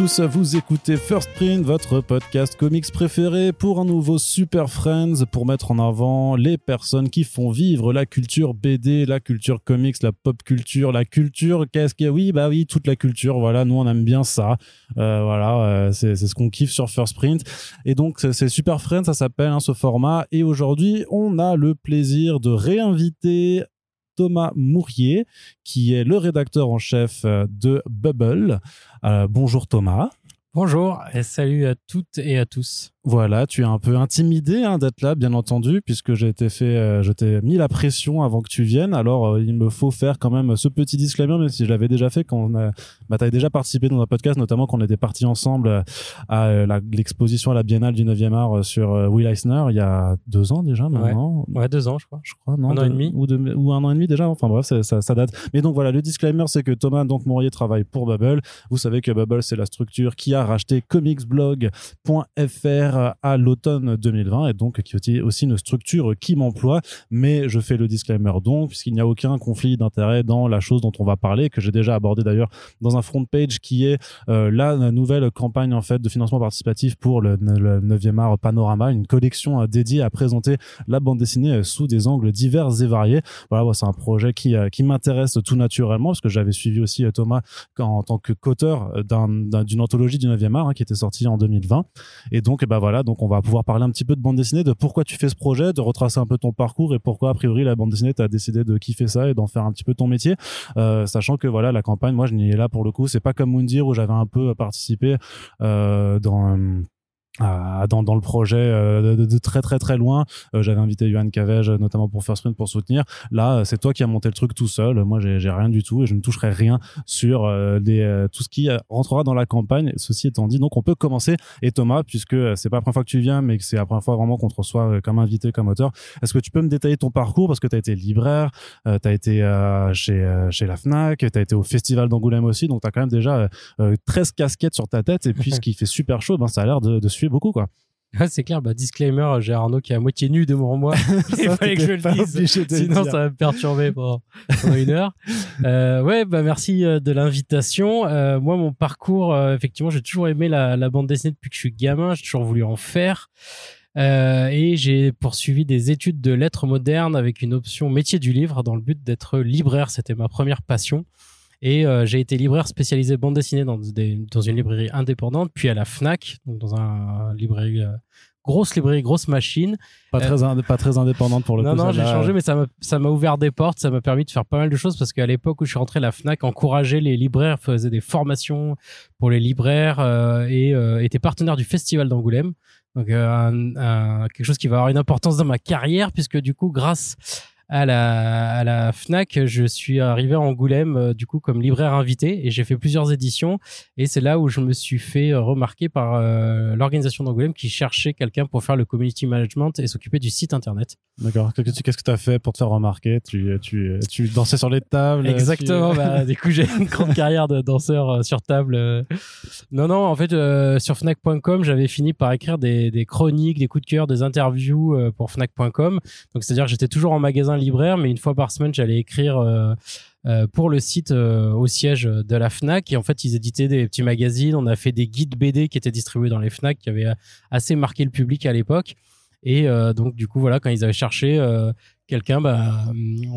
tous, vous écoutez First Print, votre podcast comics préféré pour un nouveau Super Friends pour mettre en avant les personnes qui font vivre la culture BD, la culture comics, la pop culture, la culture, qu'est-ce que oui, bah oui, toute la culture, voilà, nous on aime bien ça, euh, voilà, euh, c'est ce qu'on kiffe sur First Print. Et donc c'est Super Friends, ça s'appelle hein, ce format. Et aujourd'hui on a le plaisir de réinviter Thomas Mourier, qui est le rédacteur en chef euh, de Bubble. Euh, bonjour Thomas. Bonjour et salut à toutes et à tous. Voilà, tu es un peu intimidé hein, d'être là, bien entendu, puisque j'ai été fait, euh, je t'ai mis la pression avant que tu viennes. Alors, euh, il me faut faire quand même ce petit disclaimer, même si je l'avais déjà fait quand on a, bah, t'avais déjà participé dans un podcast, notamment quand on était partis ensemble euh, à l'exposition à la Biennale du 9e art sur Will Eisner il y a deux ans déjà, maintenant. Ouais, deux ans, je crois. Je crois, non. Un an et demi. Ou, ou un an et demi déjà. Enfin bref, ça, ça, date. Mais donc voilà, le disclaimer, c'est que Thomas donc Mourier travaille pour Bubble. Vous savez que Bubble, c'est la structure qui a racheté comicsblog.fr à l'automne 2020 et donc qui est aussi une structure qui m'emploie. Mais je fais le disclaimer donc, puisqu'il n'y a aucun conflit d'intérêt dans la chose dont on va parler, que j'ai déjà abordé d'ailleurs dans un front page qui est euh, la nouvelle campagne en fait de financement participatif pour le, 9e art Panorama, une collection euh, dédiée à présenter la bande dessinée euh, sous des angles divers et variés. Voilà, c'est un projet qui, qui m'intéresse tout naturellement parce que j'avais suivi aussi Thomas en tant que qu'auteur d'une anthologie du 9e art hein, qui était sortie en 2020. Et donc, bah voilà, donc on va pouvoir parler un petit peu de bande dessinée, de pourquoi tu fais ce projet, de retracer un peu ton parcours et pourquoi a priori la bande dessinée t'as décidé de kiffer ça et d'en faire un petit peu ton métier, euh, sachant que voilà la campagne, moi je n'y ai là pour le coup, c'est pas comme Moundir où j'avais un peu participé euh, dans dans, dans le projet euh, de, très très très loin. Euh, j'avais invité Yohan Cavege notamment pour First Print pour soutenir. Là, c'est toi qui as monté le truc tout seul. Moi, j'ai rien du tout et je ne toucherai rien sur des, euh, tout ce qui rentrera dans la campagne. Ceci étant dit, donc on peut commencer. Et Thomas, puisque c'est pas la première fois que tu viens, mais que c'est la première fois vraiment qu'on te reçoit comme invité, comme auteur, est-ce que tu peux me détailler ton parcours? Parce que tu as été libraire, tu as été chez, chez la FNAC, tu as été au Festival d'Angoulême aussi, donc tu as quand même déjà 13 casquettes sur ta tête et puis ce qui fait super chaud, ben, ça a l'air de, de suivre beaucoup, quoi. c'est clair, bah, disclaimer, j'ai Arnaud qui est à moitié nu devant moi. Il fallait que je le dise. Sinon, ça va me perturber pendant, une heure. Euh, ouais, bah, merci euh, de l'invitation. Euh, moi, mon parcours, effectivement, j'ai toujours aimé la, la, bande dessinée depuis que je suis gamin. J'ai toujours voulu en faire. et j'ai poursuivi des études de lettres modernes avec une option métier du livre dans le but d'être libraire. C'était ma première passion. Et euh, j'ai été libraire spécialisé bande dessinée dans, dans une librairie indépendante, puis à la FNAC, donc dans un librairie euh, grosse librairie, grosse machine. Pas très, euh, pas très indépendante pour le non, coup. Non, non, j'ai changé, mais ça m'a ouvert des portes, ça m'a permis de faire pas mal de choses parce qu'à l'époque où je suis rentré, la FNAC encourageait les libraires, faisait des formations pour les libraires et était partenaire du Festival d'Angoulême. Donc, quelque chose qui va avoir une importance dans ma carrière puisque du coup, grâce à la, à la Fnac, je suis arrivé à Angoulême euh, du coup comme libraire invité et j'ai fait plusieurs éditions et c'est là où je me suis fait euh, remarquer par euh, l'organisation d'Angoulême qui cherchait quelqu'un pour faire le community management et s'occuper du site internet. D'accord. Qu'est-ce que tu as fait pour te faire remarquer? Tu, tu, tu dansais sur les tables Exactement. Bah, du coup, j'ai une grande carrière de danseur sur table. Non, non. En fait, sur Fnac.com, j'avais fini par écrire des, des, chroniques, des coups de cœur, des interviews pour Fnac.com. Donc, c'est-à-dire que j'étais toujours en magasin libraire, mais une fois par semaine, j'allais écrire euh, euh, pour le site euh, au siège de la Fnac. Et en fait, ils éditaient des petits magazines. On a fait des guides BD qui étaient distribués dans les Fnac, qui avaient assez marqué le public à l'époque. Et donc, du coup, voilà, quand ils avaient cherché quelqu'un, bah,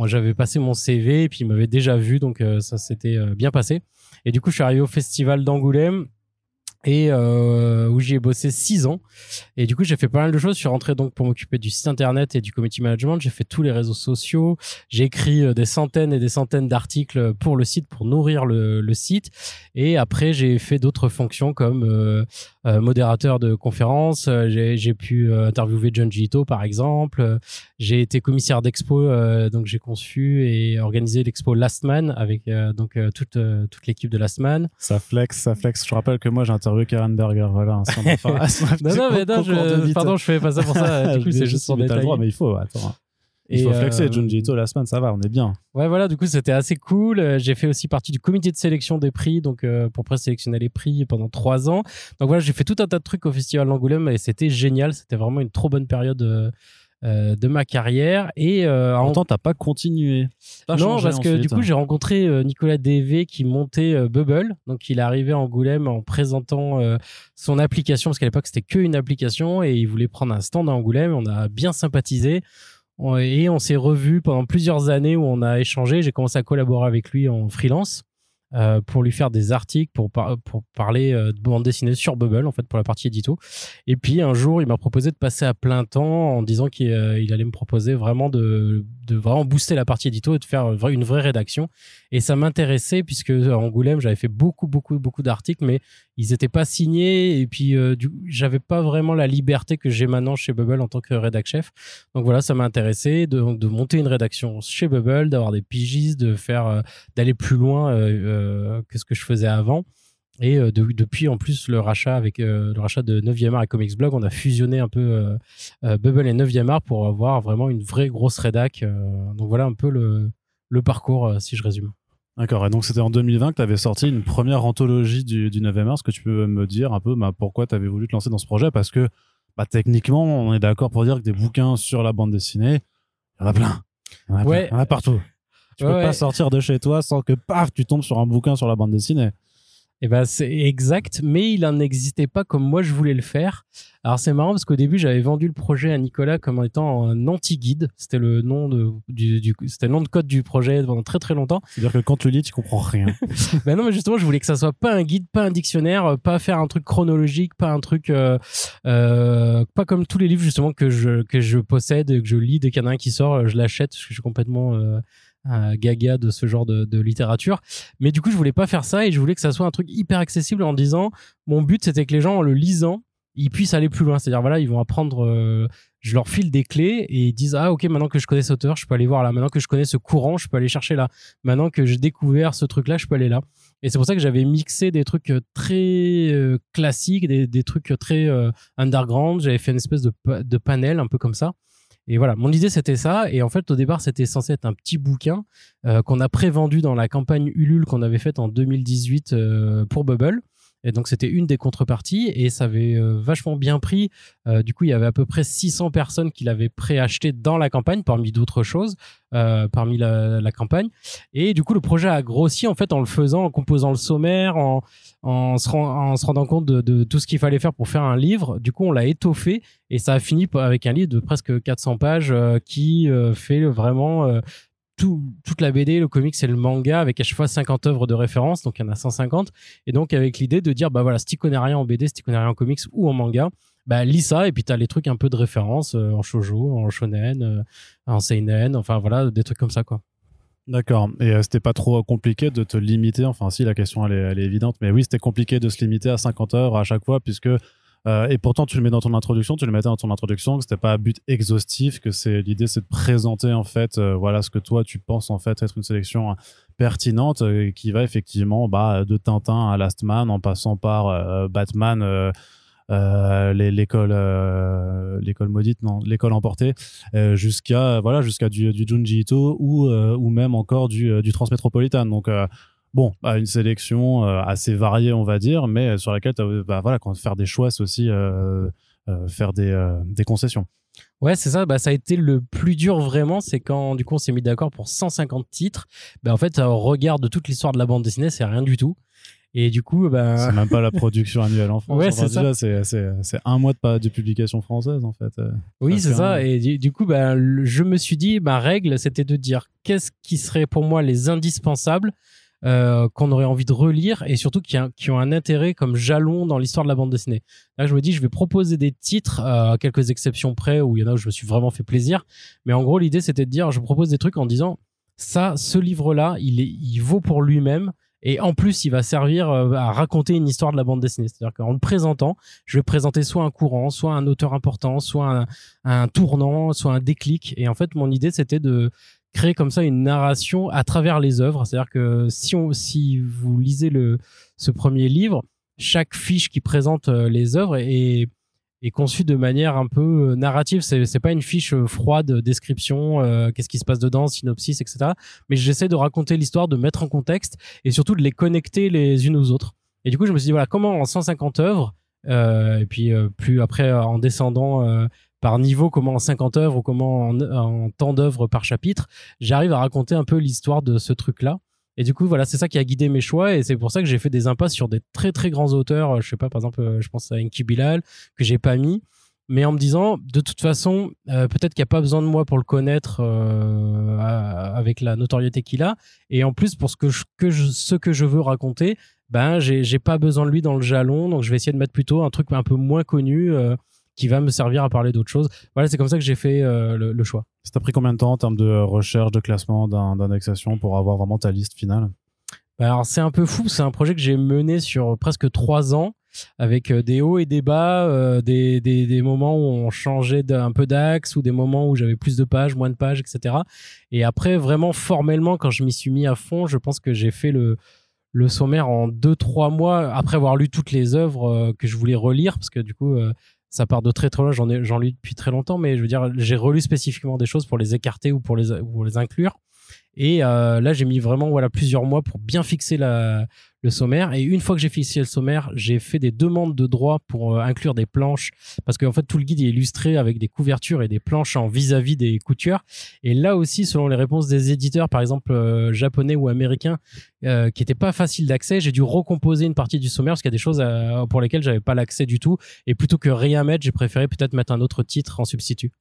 j'avais passé mon CV et puis ils m'avaient déjà vu, donc ça s'était bien passé. Et du coup, je suis arrivé au festival d'Angoulême et euh, où j'y ai bossé six ans. Et du coup, j'ai fait pas mal de choses. Je suis rentré donc pour m'occuper du site internet et du community management. J'ai fait tous les réseaux sociaux. J'ai écrit euh, des centaines et des centaines d'articles pour le site, pour nourrir le, site. Et après, j'ai fait d'autres fonctions comme euh, euh modérateur de conférences. Euh, j'ai pu interviewer John Gito, par exemple. J'ai été commissaire d'expo, donc j'ai conçu et organisé l'expo Last Man avec donc toute toute l'équipe de Last Man. Ça flex, ça flex. Je rappelle que moi j'ai interviewé Karen Berger, voilà. Un non, non, mais non, je, pardon, je fais pas ça pour ça. Du coup, c'est juste pour détailler. le droit, mais il faut, attends. Il faut flexer, euh... Junji la semaine, ça va, on est bien. Ouais, voilà, du coup, c'était assez cool. Euh, j'ai fait aussi partie du comité de sélection des prix, donc euh, pour présélectionner les prix pendant trois ans. Donc voilà, j'ai fait tout un tas de trucs au Festival d'Angoulême et c'était génial. C'était vraiment une trop bonne période euh, de ma carrière. Et euh, en- Pourtant, t'as pas continué. Non, parce que du coup, j'ai rencontré euh, Nicolas DV qui montait euh, Bubble. Donc, il est arrivé à Angoulême en présentant euh, son application, parce qu'à l'époque, c'était qu'une application et il voulait prendre un stand à Angoulême. On a bien sympathisé. On- Et on s'est revus pendant plusieurs années où on a échangé. J'ai commencé à collaborer avec lui en freelance. Euh, pour lui faire des articles, pour, pour parler euh, de bande dessinée sur Bubble, en fait, pour la partie édito. Et puis un jour, il m'a proposé de passer à plein temps en disant qu'il euh, allait me proposer vraiment de, de vraiment booster la partie édito et de faire euh, une vraie rédaction. Et ça m'intéressait puisque à Angoulême, j'avais fait beaucoup, beaucoup, beaucoup d'articles, mais ils n'étaient pas signés. Et puis, euh, j'avais pas vraiment la liberté que j'ai maintenant chez Bubble en tant que rédac chef. Donc voilà, ça m'a intéressé de, monter une rédaction chez Bubble, d'avoir des pigistes, de faire, euh, d'aller plus loin euh, euh, que ce que je faisais avant. Et euh, de- depuis en plus le rachat avec euh, le rachat de 9e art et Comics Blog, on a fusionné un peu euh, euh, Bubble et 9e art pour avoir vraiment une vraie grosse rédac. donc voilà un peu le, le parcours si je résume. D'accord. Et donc, c'était en 2020 que tu avais sorti une première anthologie du, du 9e art. Est-ce que tu peux me dire un peu bah, pourquoi tu avais voulu te lancer dans ce projet? Parce que, bah, techniquement, on est d'accord pour dire que des bouquins sur la bande dessinée, il y en a plein. Il y en a, plein. Ouais. Il y en a partout. Tu Ouais, peux pas sortir de chez toi sans que, paf, tu tombes sur un bouquin sur la bande dessinée. Et ben c'est exact, mais il n'en existait pas comme moi je voulais le faire. Alors c'est marrant parce qu'au début j'avais vendu le projet à Nicolas comme étant un anti-guide. C'était le nom de du, du- c'était le nom de code du projet pendant très très longtemps. C'est-à-dire que quand tu lis, tu comprends rien. ben non, mais justement je voulais que ça soit pas un guide, pas un dictionnaire, euh, pas faire un truc chronologique, pas un truc euh, euh, pas comme tous les livres justement que je que je possède, que je lis dès qu'il y en a un qui sort, euh, je l'achète parce que je suis complètement euh, un gaga de ce genre de, de littérature. Mais du coup, je voulais pas faire ça et je voulais que ça soit un truc hyper accessible en disant mon but c'était que les gens en le lisant, ils puissent aller plus loin. C'est-à-dire voilà, ils vont apprendre euh, je leur file des clés et ils disent ah OK, maintenant que je connais cet auteur, je peux aller voir là. Maintenant que je connais ce courant, je peux aller chercher là. Maintenant que j'ai découvert ce truc là, je peux aller là. Et c'est pour ça que j'avais mixé des trucs euh, très euh, classiques, des, des trucs très euh, underground. J'avais fait une espèce de, de panel un peu comme ça. Et voilà, mon idée c'était ça. Et en fait, au départ, c'était censé être un petit bouquin euh, qu'on a prévendu dans la campagne Ulule qu'on avait faite en 2018 euh, pour Bubble. Et donc, c'était une des contreparties et ça avait euh, vachement bien pris. Euh, du coup, il y avait à peu près 600 personnes qui l'avaient préacheté dans la campagne, parmi d'autres choses, euh, parmi la, la campagne. Et du coup, le projet a grossi en fait en le faisant, en composant le sommaire, en, en, se, ren- en se rendant compte de, de tout ce qu'il fallait faire pour faire un livre. Du coup, on l'a étoffé et ça a fini avec un livre de presque 400 pages euh, qui euh, fait vraiment euh, tout, toute la BD, le comics et le manga avec à chaque fois 50 œuvres de référence, donc il y en a 150. Et donc avec l'idée de dire, bah voilà, si tu connais rien en BD, si tu connais rien en comics ou en manga, bah lis ça et puis tu as les trucs un peu de référence euh, en shoujo, en shonen, euh, en seinen, enfin voilà, des trucs comme ça quoi. D'accord. Et euh, c'était pas trop compliqué de te limiter. Enfin, si, la question, elle est, elle est évidente. Mais oui, c'était compliqué de se limiter à 50 heures à chaque fois, puisque. Euh, et pourtant, tu le mets dans ton introduction, tu le mettais dans ton introduction, que c'était pas un but exhaustif, que c'est l'idée, c'est de présenter en fait, euh, voilà ce que toi tu penses en fait être une sélection euh, pertinente, qui va effectivement bah, de Tintin à Last Man, en passant par Batman, l'école, l'école maudite, non, l'école emportée, jusqu'à voilà jusqu'à du, du Junji Ito ou ou même encore du, du. Donc bon, bah, une sélection euh, assez variée, on va dire, mais sur laquelle t'as- bah, voilà, quand faire des choix, c'est aussi euh, euh, faire des, euh, des concessions. Ouais, c'est ça. Bah, ça a été le plus dur vraiment. C'est quand, du coup, on s'est mis d'accord pour 150 titres. Bah, en fait, au regard de toute l'histoire de la bande dessinée, c'est rien du tout. Et du coup, bah, C'est même pas la production annuelle en France. Ouais, c'est ça. c'est- un mois de, pas- de publication française en fait. Euh, oui, c'est ça. Et du, du coup, bah, le- je me suis dit, ma règle, c'était de dire qu'est-ce qui serait pour moi les indispensables euh, qu'on aurait envie de relire et surtout qui, a- qui ont un intérêt comme jalon dans l'histoire de la bande dessinée. Là, je me dis, je vais proposer des titres, euh, à quelques exceptions près, où il y en a où je me suis vraiment fait plaisir. Mais en gros, l'idée, c'était de dire, je propose des trucs en disant, ça, ce livre-là, il, il vaut pour lui-même. Et en plus, il va servir euh, à raconter une histoire de la bande dessinée. C'est-à-dire qu'en le présentant, je vais présenter soit un courant, soit un auteur important, soit un, un tournant, soit un déclic. Et en fait, mon idée, c'était de créer comme ça une narration à travers les œuvres. C'est-à-dire que si, vous lisez ce premier livre, chaque fiche qui présente euh, les œuvres est, conçue de manière un peu euh, narrative. C'est, c'est pas une fiche euh, froide, description, qu'est-ce qui se passe dedans, synopsis, etc. Mais j'essaie de raconter l'histoire, de mettre en contexte et surtout de les connecter les unes aux autres. Et du coup, je me suis dit, voilà, comment en 150 œuvres, et puis plus après, en descendant par niveau, comment en 50 œuvres ou comment en, temps d'œuvres par chapitre, j'arrive à raconter un peu l'histoire de ce truc-là. Et du coup, voilà, c'est ça qui a guidé mes choix et c'est pour ça que j'ai fait des impasses sur des très très grands auteurs. Je sais pas, par exemple, je pense à Enki Bilal que j'ai pas mis mais en me disant de toute façon euh, peut-être qu'il n'y a pas besoin de moi pour le connaître euh, avec la notoriété qu'il a et en plus pour ce que je, ce que je veux raconter ben j'ai pas besoin de lui dans le jalon donc je vais essayer de mettre plutôt un truc un peu moins connu euh, qui va me servir à parler d'autres choses. Voilà c'est comme ça que j'ai fait le, le, choix. Ça t'a pris combien de temps en termes de recherche de classement d'indexation pour avoir vraiment ta liste finale? Ben, alors c'est un peu fou c'est un projet que j'ai mené sur presque trois ans avec euh, des hauts et des bas, euh, des, des, des, moments où on changeait un peu d'axe ou des moments où j'avais plus de pages, moins de pages, etc. Et après, vraiment formellement, quand je m'y suis mis à fond, je pense que j'ai fait le, le sommaire en deux trois mois après avoir lu toutes les œuvres euh, que je voulais relire, parce que du coup, ça part de très très loin. J'en ai j'en lu depuis très longtemps, mais je veux dire, j'ai relu spécifiquement des choses pour les écarter ou pour les, ou pour les inclure. Et euh, là, j'ai mis vraiment voilà plusieurs mois pour bien fixer la, le sommaire. Et une fois que j'ai fixé le sommaire, j'ai fait des demandes de droit pour euh, inclure des planches, parce qu'en fait tout le guide est illustré avec des couvertures et des planches en vis-à-vis des coutures. Et là aussi, selon les réponses des éditeurs, par exemple euh, japonais ou américains, euh, qui n'étaient pas faciles d'accès, j'ai dû recomposer une partie du sommaire parce qu'il y a des choses pour lesquelles j'avais pas l'accès du tout. Et plutôt que rien mettre, j'ai préféré peut-être mettre un autre titre en substitut.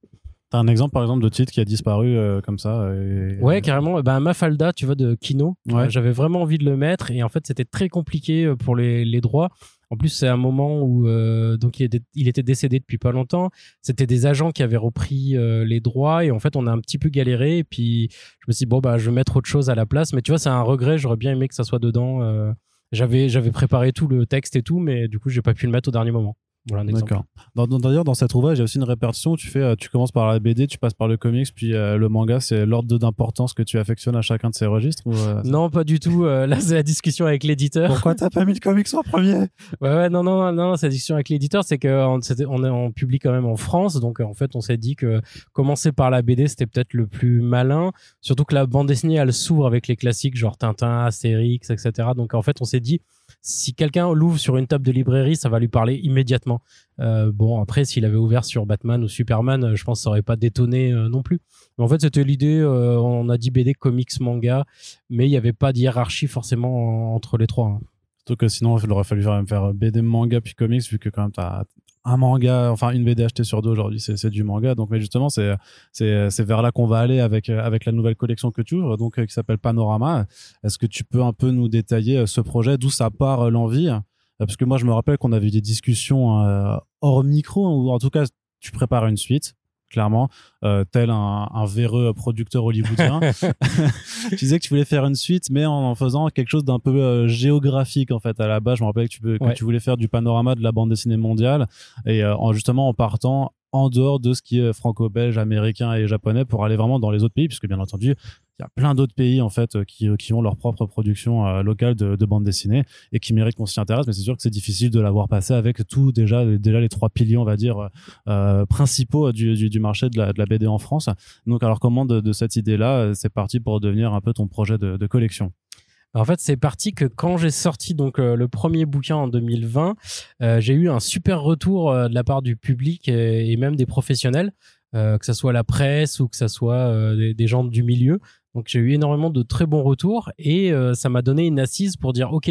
T'as un exemple par exemple de titre qui a disparu euh, comme ça Ouais, carrément. Ben Mafalda, tu vois, de Kino. Ouais. J'avais vraiment envie de le mettre et en fait c'était très compliqué euh, pour les, les droits. En plus, c'est un moment où euh, donc il était, il était, décédé depuis pas longtemps. C'était des agents qui avaient repris les droits et en fait on a un petit peu galéré. Et puis je me suis dit bon bah je vais mettre autre chose à la place. Mais tu vois, c'est un regret. J'aurais bien aimé que ça soit dedans. j'avais j'avais préparé tout le texte et tout, mais du coup j'ai pas pu le mettre au dernier moment. Voilà un D'accord. D'ailleurs, dans cette ouvrage, il y a aussi une répartition. Tu fais, euh, tu commences par la BD, tu passes par le comics, puis euh, le manga. C'est l'ordre d'importance que tu affectionnes à chacun de ces registres euh, Non, pas du tout. là, c'est la discussion avec l'éditeur. Pourquoi t'as pas mis le comics en premier? Ouais, ouais, non, non, non, c'est la discussion avec l'éditeur, c'est qu'on on, on publie quand même en France, donc en fait, on s'est dit que commencer par la BD, c'était peut-être le plus malin. Surtout que la bande dessinée, elle s'ouvre avec les classiques genre Tintin, Astérix, etc. Donc en fait, on s'est dit si quelqu'un l'ouvre sur une table de librairie, ça va lui parler immédiatement. Euh, bon, après, s'il avait ouvert sur Batman ou Superman, euh, je pense que ça aurait pas détonné euh, non plus. Mais en fait, c'était l'idée. on a dit BD, comics, manga, mais il n'y avait pas de forcément entre les trois. Hein. Surtout que sinon, il aurait fallu faire BD, manga puis comics, vu que quand même, tu as, un manga, enfin une BD achetée sur deux aujourd'hui, c'est du manga. Donc, mais justement, c'est vers là qu'on va aller avec avec la nouvelle collection que tu ouvres, donc qui s'appelle Panorama. Est-ce que tu peux un peu nous détailler ce projet, d'où ça part l'envie? Parce que moi, je me rappelle qu'on avait eu des discussions hors micro, ou en tout cas, tu prépares une suite clairement, euh, tel un, un, véreux producteur hollywoodien. tu disais que tu voulais faire une suite, mais en, faisant quelque chose d'un peu euh, géographique en fait. À la base, je me rappelle que tu, que tu voulais faire du panorama de la bande dessinée mondiale, et euh, en, justement en partant en dehors de ce qui est franco-belge, américain et japonais pour aller vraiment dans les autres pays, puisque bien entendu, il y a plein d'autres pays en fait qui, qui ont leur propre production euh, locale de, de bande dessinée et qui méritent qu'on s'y intéresse, mais c'est sûr que c'est difficile de l'avoir passé avec tout déjà déjà les trois piliers on va dire euh, principaux du, du, marché de la, de la, BD en France. Donc alors comment de, cette idée là, c'est parti pour devenir un peu ton projet de collection? En fait, c'est parti que quand j'ai sorti euh, le premier bouquin en 2020, euh, j'ai eu un super retour euh, de la part du public et, même des professionnels, que ce soit la presse ou que ce soit des, gens du milieu. Donc j'ai eu énormément de très bons retours et ça m'a donné une assise pour dire ok,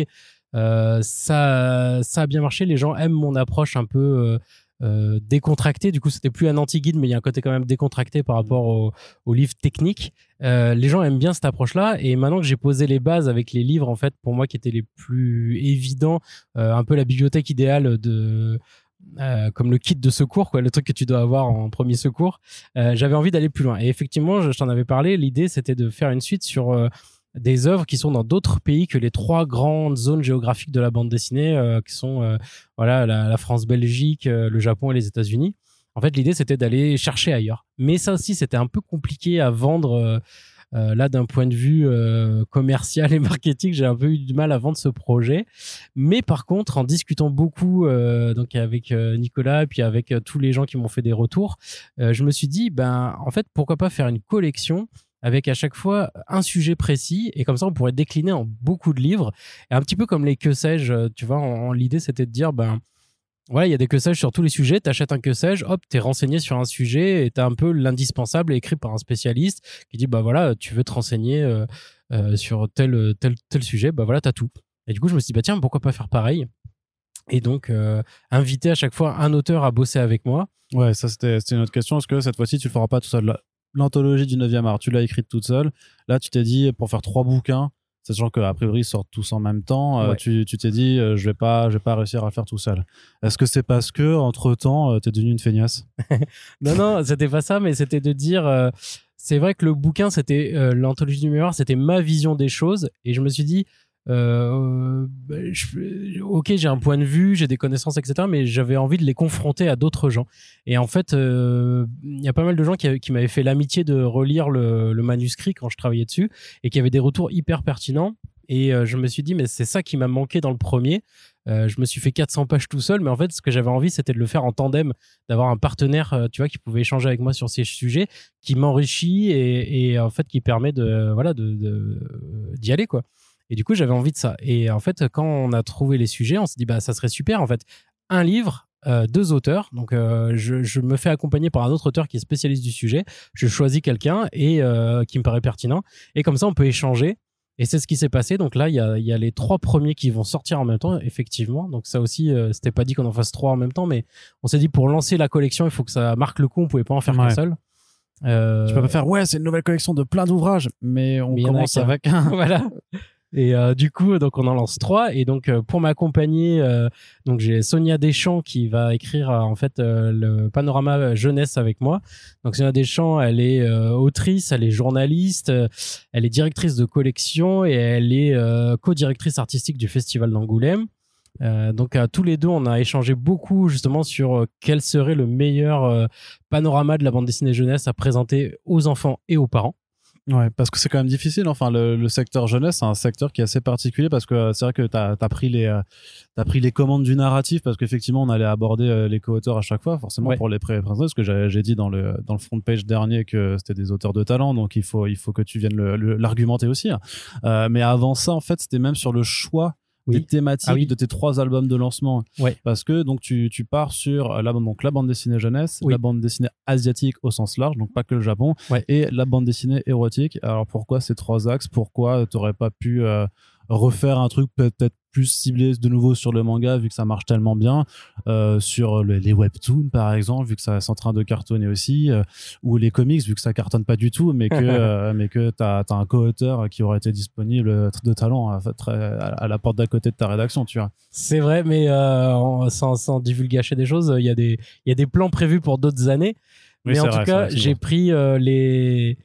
ça ça a bien marché, les gens aiment mon approche un peu euh, décontracté. Du coup, c'était plus un anti-guide, mais il y a un côté quand même décontracté par rapport au, au livre technique. Euh, les gens aiment bien cette approche-là. Et maintenant que j'ai posé les bases avec les livres, en fait, pour moi, qui étaient les plus évidents, euh, un peu la bibliothèque idéale de comme le kit de secours, quoi, le truc que tu dois avoir en premier secours. J'avais envie d'aller plus loin. Et effectivement, je, je t'en avais parlé. L'idée, c'était de faire une suite sur des œuvres qui sont dans d'autres pays que les trois grandes zones géographiques de la bande dessinée, euh, qui sont euh, voilà la, France-Belgique, euh, le Japon et les États-Unis. En fait, l'idée c'était d'aller chercher ailleurs. Mais ça aussi, c'était un peu compliqué à vendre. là, d'un point de vue commercial et marketing, j'ai un peu eu du mal à vendre ce projet. Mais par contre, en discutant beaucoup donc avec Nicolas et puis avec tous les gens qui m'ont fait des retours, je me suis dit, ben en fait, pourquoi pas faire une collection avec à chaque fois un sujet précis et comme ça on pourrait décliner en beaucoup de livres et un petit peu comme les que sais-je tu vois l'idée c'était de dire ben voilà, il y a des que sais sur tous les sujets. Tu achètes un que sais hop, tu es renseigné sur un sujet et tu as un peu l'indispensable écrit par un spécialiste qui dit bah voilà, tu veux te renseigner euh, euh, sur tel, tel, sujet, bah voilà, tu as tout. Et du coup, je me suis dit bah tiens, pourquoi pas faire pareil? Et donc, euh, inviter à chaque fois un auteur à bosser avec moi. Ouais, ça c'était une autre question. Est-ce que cette fois-ci, tu le feras pas tout seul L'anthologie du 9e art, tu l'as écrite toute seule. Là, tu t'es dit pour faire trois bouquins sachant qu'a priori ils sortent tous en même temps, euh, tu t'es dit euh, je vais pas je vais pas réussir à le faire tout seul. Est-ce que c'est parce que entre temps tu es devenu une feignasse? Non non, c'était pas ça, mais c'était de dire euh, c'est vrai que le bouquin c'était l'anthologie du mémoire, c'était ma vision des choses et je me suis dit euh, bah, ok, j'ai un point de vue, j'ai des connaissances, etc. Mais j'avais envie de les confronter à d'autres gens. Et en fait, euh, il y a pas mal de gens qui, m'avaient fait l'amitié de relire le, manuscrit quand je travaillais dessus et qui avaient des retours hyper pertinents. Et euh, je me suis dit, mais c'est ça qui m'a manqué dans le premier. je me suis fait 400 pages tout seul, mais en fait, ce que j'avais envie, c'était de le faire en tandem, d'avoir un partenaire, tu vois, qui pouvait échanger avec moi sur ces sujets, qui m'enrichit et, en fait, qui permet de, voilà, d'y aller, quoi. Et du coup, j'avais envie de ça. Et en fait, quand on a trouvé les sujets, on s'est dit, bah, ça serait super, en fait. Un livre, euh, deux auteurs. Donc, euh, je, me fais accompagner par un autre auteur qui est spécialiste du sujet. Je choisis quelqu'un et euh, qui me paraît pertinent. Et comme ça, on peut échanger. Et c'est ce qui s'est passé. Donc là, il y a, les trois premiers qui vont sortir en même temps, effectivement. Donc ça aussi, c'était pas dit qu'on en fasse trois en même temps, mais on s'est dit pour lancer la collection, il faut que ça marque le coup. On pouvait pas en faire qu'un seul. Tu peux pas faire ouais, c'est une nouvelle collection de plein d'ouvrages, mais on commence avec un. voilà. Et euh, du coup, donc on en lance trois. Et donc euh, pour m'accompagner, euh, donc j'ai Sonia Deschamps qui va écrire en fait le panorama jeunesse avec moi. Donc Sonia Deschamps, elle est autrice, elle est journaliste, elle est directrice de collection et elle est co-directrice artistique du Festival d'Angoulême. donc tous les deux, on a échangé beaucoup justement sur quel serait le meilleur panorama de la bande dessinée jeunesse à présenter aux enfants et aux parents. Ouais, parce que c'est quand même difficile. Enfin, le, secteur jeunesse, c'est un secteur qui est assez particulier parce que euh, c'est vrai que tu as, pris les euh, as pris les commandes du narratif parce qu'effectivement, on allait aborder euh, les co-auteurs à chaque fois, forcément pour les pré parce que j'ai dit dans le dans le front page dernier que c'était des auteurs de talent, donc il faut il faut que tu viennes l'argumenter aussi. Hein. mais avant ça, en fait, c'était même sur le choix des thématiques ah de tes trois albums de lancement. Parce que donc tu, tu pars sur la, donc, la bande dessinée jeunesse, la bande dessinée asiatique au sens large, donc pas que le Japon, et la bande dessinée érotique. Alors pourquoi ces trois axes? Pourquoi tu n'aurais pas pu euh, refaire un truc peut-être plus ciblé de nouveau sur le manga vu que ça marche tellement bien euh, sur les webtoons par exemple vu que ça est en train de cartonner aussi euh, ou les comics vu que ça cartonne pas du tout mais que euh, mais que tu as, un co-auteur qui aurait été disponible de talent à, à la porte d'à côté de ta rédaction tu vois. C'est vrai mais sans, sans divulgacher des choses il y a des il y a des plans prévus pour d'autres années mais en tout cas, j'ai pris les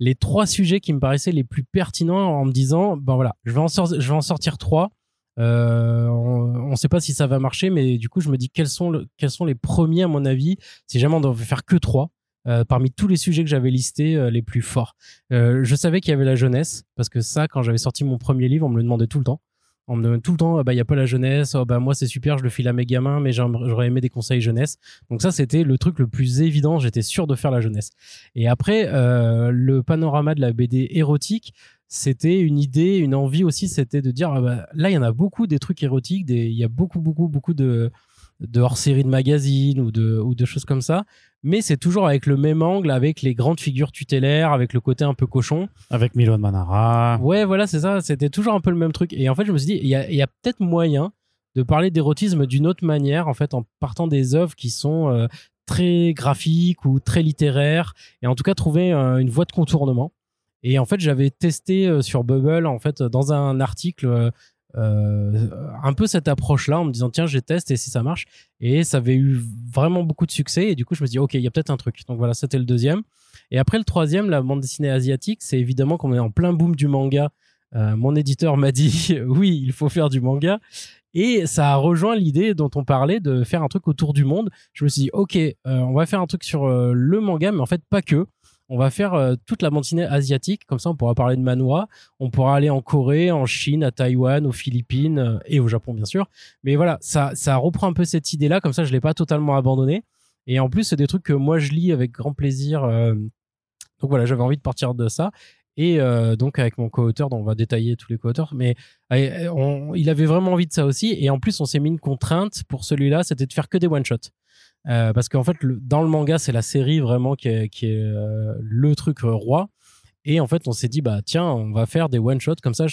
les trois sujets qui me paraissaient les plus pertinents en me disant, ben voilà, je vais en, je vais en sortir trois. Euh, on ne sait pas si ça va marcher, mais du coup, je me dis quels sont, quels sont les premiers, à mon avis, si jamais on devait faire que trois. Euh, parmi tous les sujets que j'avais listés, euh, les plus forts. je savais qu'il y avait la jeunesse, parce que ça, quand j'avais sorti mon premier livre, on me le demandait tout le temps. On me demandait tout le temps, bah il y a pas la jeunesse, oh, bah moi c'est super, je le file à mes gamins, mais j'aurais aimé des conseils jeunesse. Donc ça c'était le truc le plus évident, j'étais sûr de faire la jeunesse. Et après le panorama de la BD érotique, c'était une idée, une envie aussi, c'était de dire ah bah, là il y en a beaucoup des trucs érotiques, il y a beaucoup beaucoup beaucoup de de hors-série de magazines ou de ou de choses comme ça, mais c'est toujours avec le même angle, avec les grandes figures tutélaires, avec le côté un peu cochon. Avec Milon Manara. Ouais, voilà, c'est ça. C'était toujours un peu le même truc. Et en fait, je me suis dit, il y a, y a peut-être moyen de parler d'érotisme d'une autre manière, en fait, en partant des œuvres qui sont euh, très graphiques ou très littéraires, et en tout cas trouver euh, une voie de contournement. Et en fait, j'avais testé euh, sur Bubble, en fait, dans un article, euh, un peu cette approche-là, en me disant tiens, je teste et si ça marche. Et ça avait eu vraiment beaucoup de succès. Et du coup, je me dit ok, il y a peut-être un truc. Donc voilà, c'était le deuxième. Et après le troisième, la bande dessinée asiatique, c'est évidemment qu'on est en plein boom du manga. Euh, mon éditeur m'a dit oui, il faut faire du manga. Et ça a rejoint l'idée dont on parlait de faire un truc autour du monde. Je me suis dit, ok, on va faire un truc sur le manga, mais en fait pas que on va faire euh, toute la bande asiatique, comme ça on pourra parler de Manhwa, on pourra aller en Corée, en Chine, à Taïwan, aux Philippines euh, et au Japon bien sûr. Mais voilà, ça, ça reprend un peu cette idée-là, comme ça je l'ai pas totalement abandonné. Et en plus c'est des trucs que moi je lis avec grand plaisir. Euh, donc voilà, j'avais envie de partir de ça. Et donc avec mon co-auteur, dont on va détailler tous les co-auteurs, mais il avait vraiment envie de ça aussi. Et en plus, on s'est mis une contrainte pour celui-là, c'était de faire que des one-shots. Euh, parce qu'en fait, le- dans le manga, c'est la série vraiment qui est, qui est euh, le truc euh, roi. Et en fait, on s'est dit, bah tiens, on va faire des one-shots comme ça.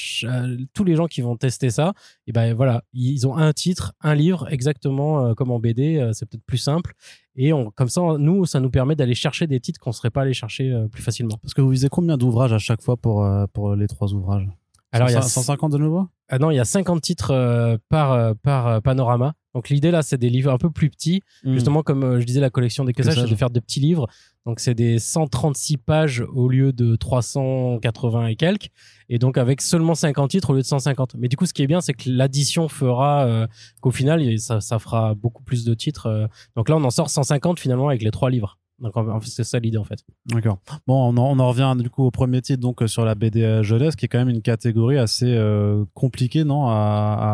tous les gens qui vont tester ça, et ben voilà, ils ont un titre, un livre, exactement euh, comme en BD. c'est peut-être plus simple. Et on, comme ça, nous, ça nous permet d'aller chercher des titres qu'on serait pas allé chercher plus facilement. Parce que vous visez combien d'ouvrages à chaque fois pour, pour les trois ouvrages? Alors, il y a 150 de nouveau? Ah non, il y a 50 titres par, par panorama. Donc l'idée là, c'est des livres un peu plus petits. Hmm. Justement, comme euh, je disais, la collection des Que c'est de faire de petits livres. Donc c'est des 136 pages au lieu de 380 et quelques. Et donc avec seulement 50 titres au lieu de 150. Mais du coup, ce qui est bien, c'est que l'addition fera euh, qu'au final, ça, ça fera beaucoup plus de titres. euh. Donc là, on en sort 150 finalement avec les trois livres. Donc c'est ça l'idée en fait. D'accord. Bon, on en, on en revient du coup au premier titre, donc sur la BD jeunesse, qui est quand même une catégorie assez euh, compliquée, non, à,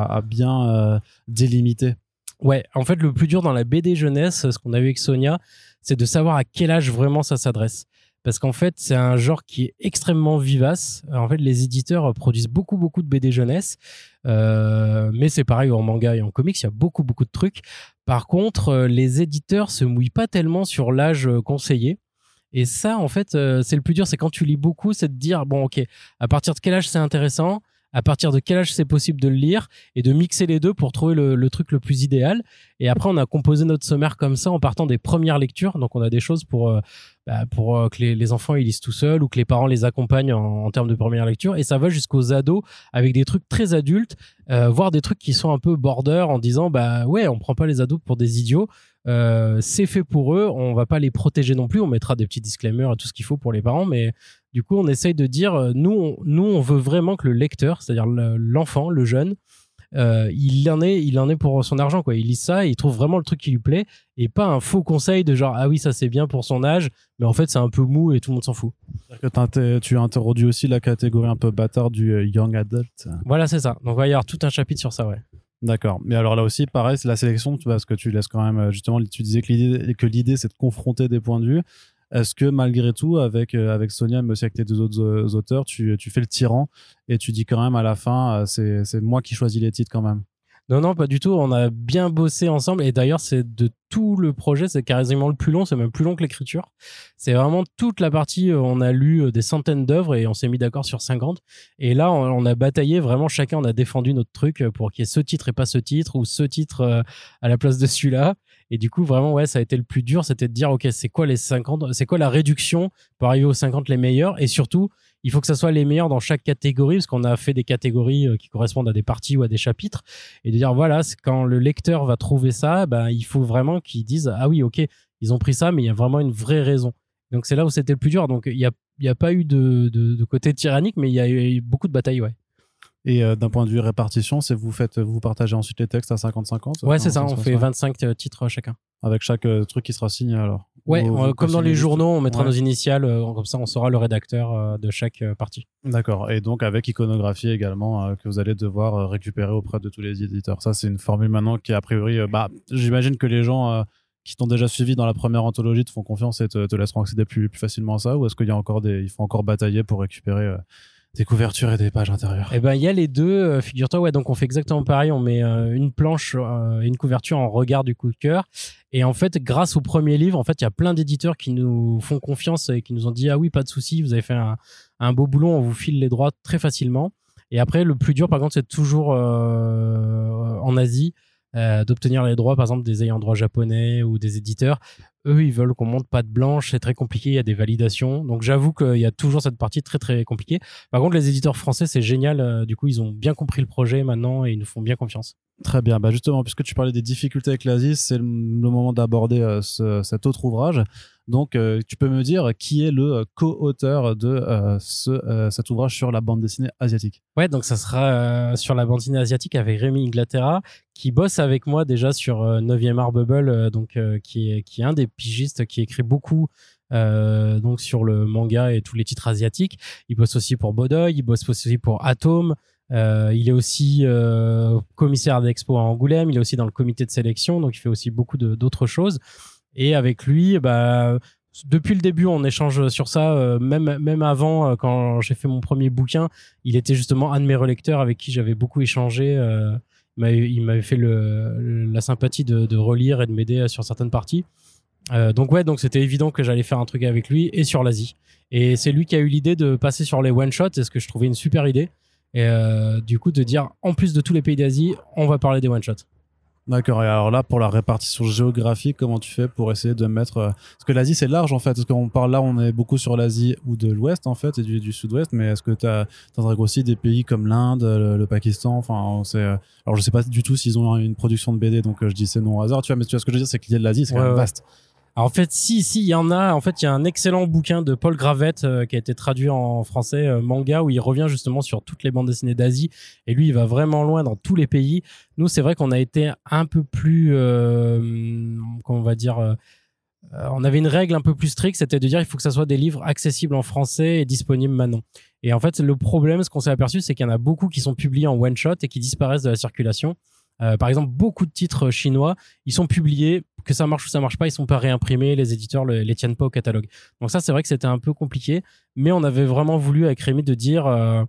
à- à bien euh, délimiter. Ouais, en fait, le plus dur dans la BD jeunesse, ce qu'on a vu avec Sonia, c'est de savoir à quel âge vraiment ça s'adresse. Parce qu'en fait, c'est un genre qui est extrêmement vivace. En fait, les éditeurs produisent beaucoup, beaucoup de BD jeunesse. Euh, mais c'est pareil en manga et en comics, il y a beaucoup, beaucoup de trucs. Par contre, euh, les éditeurs se mouillent pas tellement sur l'âge euh, conseillé. Et ça, en fait, euh, c'est le plus dur. C'est quand tu lis beaucoup, c'est de dire, bon, ok, à partir de quel âge c'est intéressant? À partir de quel âge c'est possible de le lire et de mixer les deux pour trouver le, truc le plus idéal. Et après, on a composé notre sommaire comme ça en partant des premières lectures. Donc, on a des choses pour, euh, bah, pour euh, que les, enfants lisent tout seuls ou que les parents les accompagnent en, termes de première lecture. Et ça va jusqu'aux ados avec des trucs très adultes, euh, voire des trucs qui sont un peu border en disant bah ouais, on prend pas les ados pour des idiots. C'est fait pour eux, on va pas les protéger non plus, on mettra des petits disclaimers et tout ce qu'il faut pour les parents, mais du coup, on essaye de dire, euh, nous, on, nous, on veut vraiment que le lecteur, c'est-à-dire le- l'enfant, le jeune, euh, il en est, il en est pour son argent, quoi. Il lit ça, et il trouve vraiment le truc qui lui plaît, et pas un faux conseil de genre, ah oui, ça c'est bien pour son âge, mais en fait, c'est un peu mou et tout le monde s'en fout. Que tu as introduit aussi la catégorie un peu bâtard du euh, young adult. Voilà, c'est ça. Donc, il va y avoir tout un chapitre sur ça, ouais. D'accord. Mais alors là aussi, pareil, c'est la sélection, parce que tu laisses quand même, justement, tu disais que l'idée, que l'idée, c'est de confronter des points de vue. Est-ce que malgré tout, avec, euh, avec Sonia, mais aussi avec tes deux autres euh, auteurs, tu, tu fais le tyran et tu dis quand même à la fin, euh, c'est, moi qui choisis les titres quand même? Non, non, pas du tout. On a bien bossé ensemble. Et d'ailleurs, c'est de tout le projet, c'est quasiment le plus long. C'est même plus long que l'écriture. C'est vraiment toute la partie. On a lu des centaines d'œuvres et on s'est mis d'accord sur 50. Et là, on, a bataillé vraiment. Chacun, on a défendu notre truc pour qu'il y ait ce titre et pas ce titre ou ce titre à la place de celui-là. Et du coup, vraiment, ouais, ça a été le plus dur. C'était de dire, OK, c'est quoi les 50, c'est quoi la réduction pour arriver aux 50 les meilleurs? Et surtout, il faut que ça soit les meilleurs dans chaque catégorie, parce qu'on a fait des catégories euh, qui correspondent à des parties ou à des chapitres et de dire voilà, quand le lecteur va trouver ça, ben, il faut vraiment qu'il dise ah oui, ok, ils ont pris ça, mais il y a vraiment une vraie raison. Donc c'est là où c'était le plus dur. Donc il n'y a, y a pas eu de, de, de côté tyrannique, mais il y a eu beaucoup de batailles, ouais. Et euh, d'un point de vue répartition, c'est vous faites, vous partagez ensuite les textes à 50-50 Ouais, c'est ça, on fait passe, 25 euh, titres chacun. Avec chaque euh, truc qui sera signé alors. Ouais, Ou on- vous comme dans les journaux, on mettra Ouais. nos initiales, euh, comme ça on saura le rédacteur de chaque partie. D'accord. Et donc avec iconographie également que vous allez devoir récupérer auprès de tous les éditeurs. Ça, c'est une formule maintenant qui a priori, bah, j'imagine que les gens qui t'ont déjà suivi dans la première anthologie te font confiance et te, te laisseront accéder plus, plus facilement à ça. Ou est-ce qu'il y a encore des, il faut encore batailler pour récupérer des couvertures et des pages intérieures Eh ben, il y a les deux. euh, Figure-toi, ouais. Donc, on fait exactement pareil. On met euh, une planche euh, une couverture en regard du coup de cœur. Et en fait, grâce au premier livre, en fait, il y a plein d'éditeurs qui nous font confiance et qui nous ont dit ah oui, pas de souci, vous avez fait un, un beau boulot, on vous file les droits très facilement. Et après, le plus dur, par contre, c'est toujours euh, en Asie euh, d'obtenir les droits, par exemple, des ayants droit japonais ou des éditeurs. Eux, ils veulent qu'on monte pas de blanche, c'est très compliqué, il y a des validations. Donc, j'avoue qu'il y a toujours cette partie très très compliquée. Par contre, les éditeurs français, c'est génial. euh, Du coup, ils ont bien compris le projet maintenant et ils nous font bien confiance. Très bien. Bah justement, puisque tu parlais des difficultés avec l'Asie, c'est le, moment d'aborder euh, ce- cet autre ouvrage. Donc, euh, tu peux me dire qui est le euh, co-auteur de ce, cet ouvrage sur la bande dessinée asiatique? Ouais, donc ça sera sur la bande dessinée asiatique avec Rémi Inglaterra, qui bosse avec moi déjà sur euh, 9e Art Bubble, donc, qui, est, qui est un des pigistes qui écrit beaucoup donc sur le manga et tous les titres asiatiques. Il bosse aussi pour Bodoy, il bosse aussi pour Atom. Euh, il est aussi euh, commissaire d'expo à Angoulême, il est aussi dans le comité de sélection, donc il fait aussi beaucoup d'autres choses. Et avec lui, bah, depuis le début, on échange sur ça. euh, même avant, quand j'ai fait mon premier bouquin, il était justement un de mes relecteurs avec qui j'avais beaucoup échangé. il m'avait- fait la sympathie de, relire et de m'aider sur certaines parties. Donc ouais, donc c'était évident que j'allais faire un truc avec lui et sur l'Asie. Et c'est lui qui a eu l'idée de passer sur les one shots, et ce que je trouvais une super idée. Et euh, du coup de dire en plus de tous les pays d'Asie, on va parler des one shots. D'accord. Et alors là, pour la répartition géographique, comment tu fais pour essayer de mettre euh, Parce que l'Asie, c'est large en fait. Parce qu'on parle là, on est beaucoup sur l'Asie ou de l'Ouest en fait et du, du Sud-Ouest. Mais est-ce que tu as, aussi des pays comme l'Inde, le, le Pakistan? Enfin, on sait, euh, alors je sais pas du tout s'ils ont une production de BD, donc euh, je dis c'est non au hasard. Tu vois, mais tu vois ce que je veux dire, c'est que l'idée de l'Asie, c'est quand même ouais. En fait, si, si, il y en a. En fait, il y a un excellent bouquin de Paul Gravette euh, qui a été traduit en français, euh, manga, où il revient justement sur toutes les bandes dessinées d'Asie. Et lui, il va vraiment loin dans tous les pays. Nous, c'est vrai qu'on a été un peu plus, euh, comment on va dire, on avait une règle un peu plus stricte, c'était de dire il faut que ça soit des livres accessibles en français et disponibles maintenant. Et en fait, le problème, ce qu'on s'est aperçu, c'est qu'il y en a beaucoup qui sont publiés en one shot et qui disparaissent de la circulation. Par exemple, beaucoup de titres chinois, ils sont publiés, que ça marche ou ça marche pas, ils sont pas réimprimés, les éditeurs le- les tiennent pas au catalogue. Donc ça, c'est vrai que c'était un peu compliqué, mais on avait vraiment voulu avec Rémi de dire euh,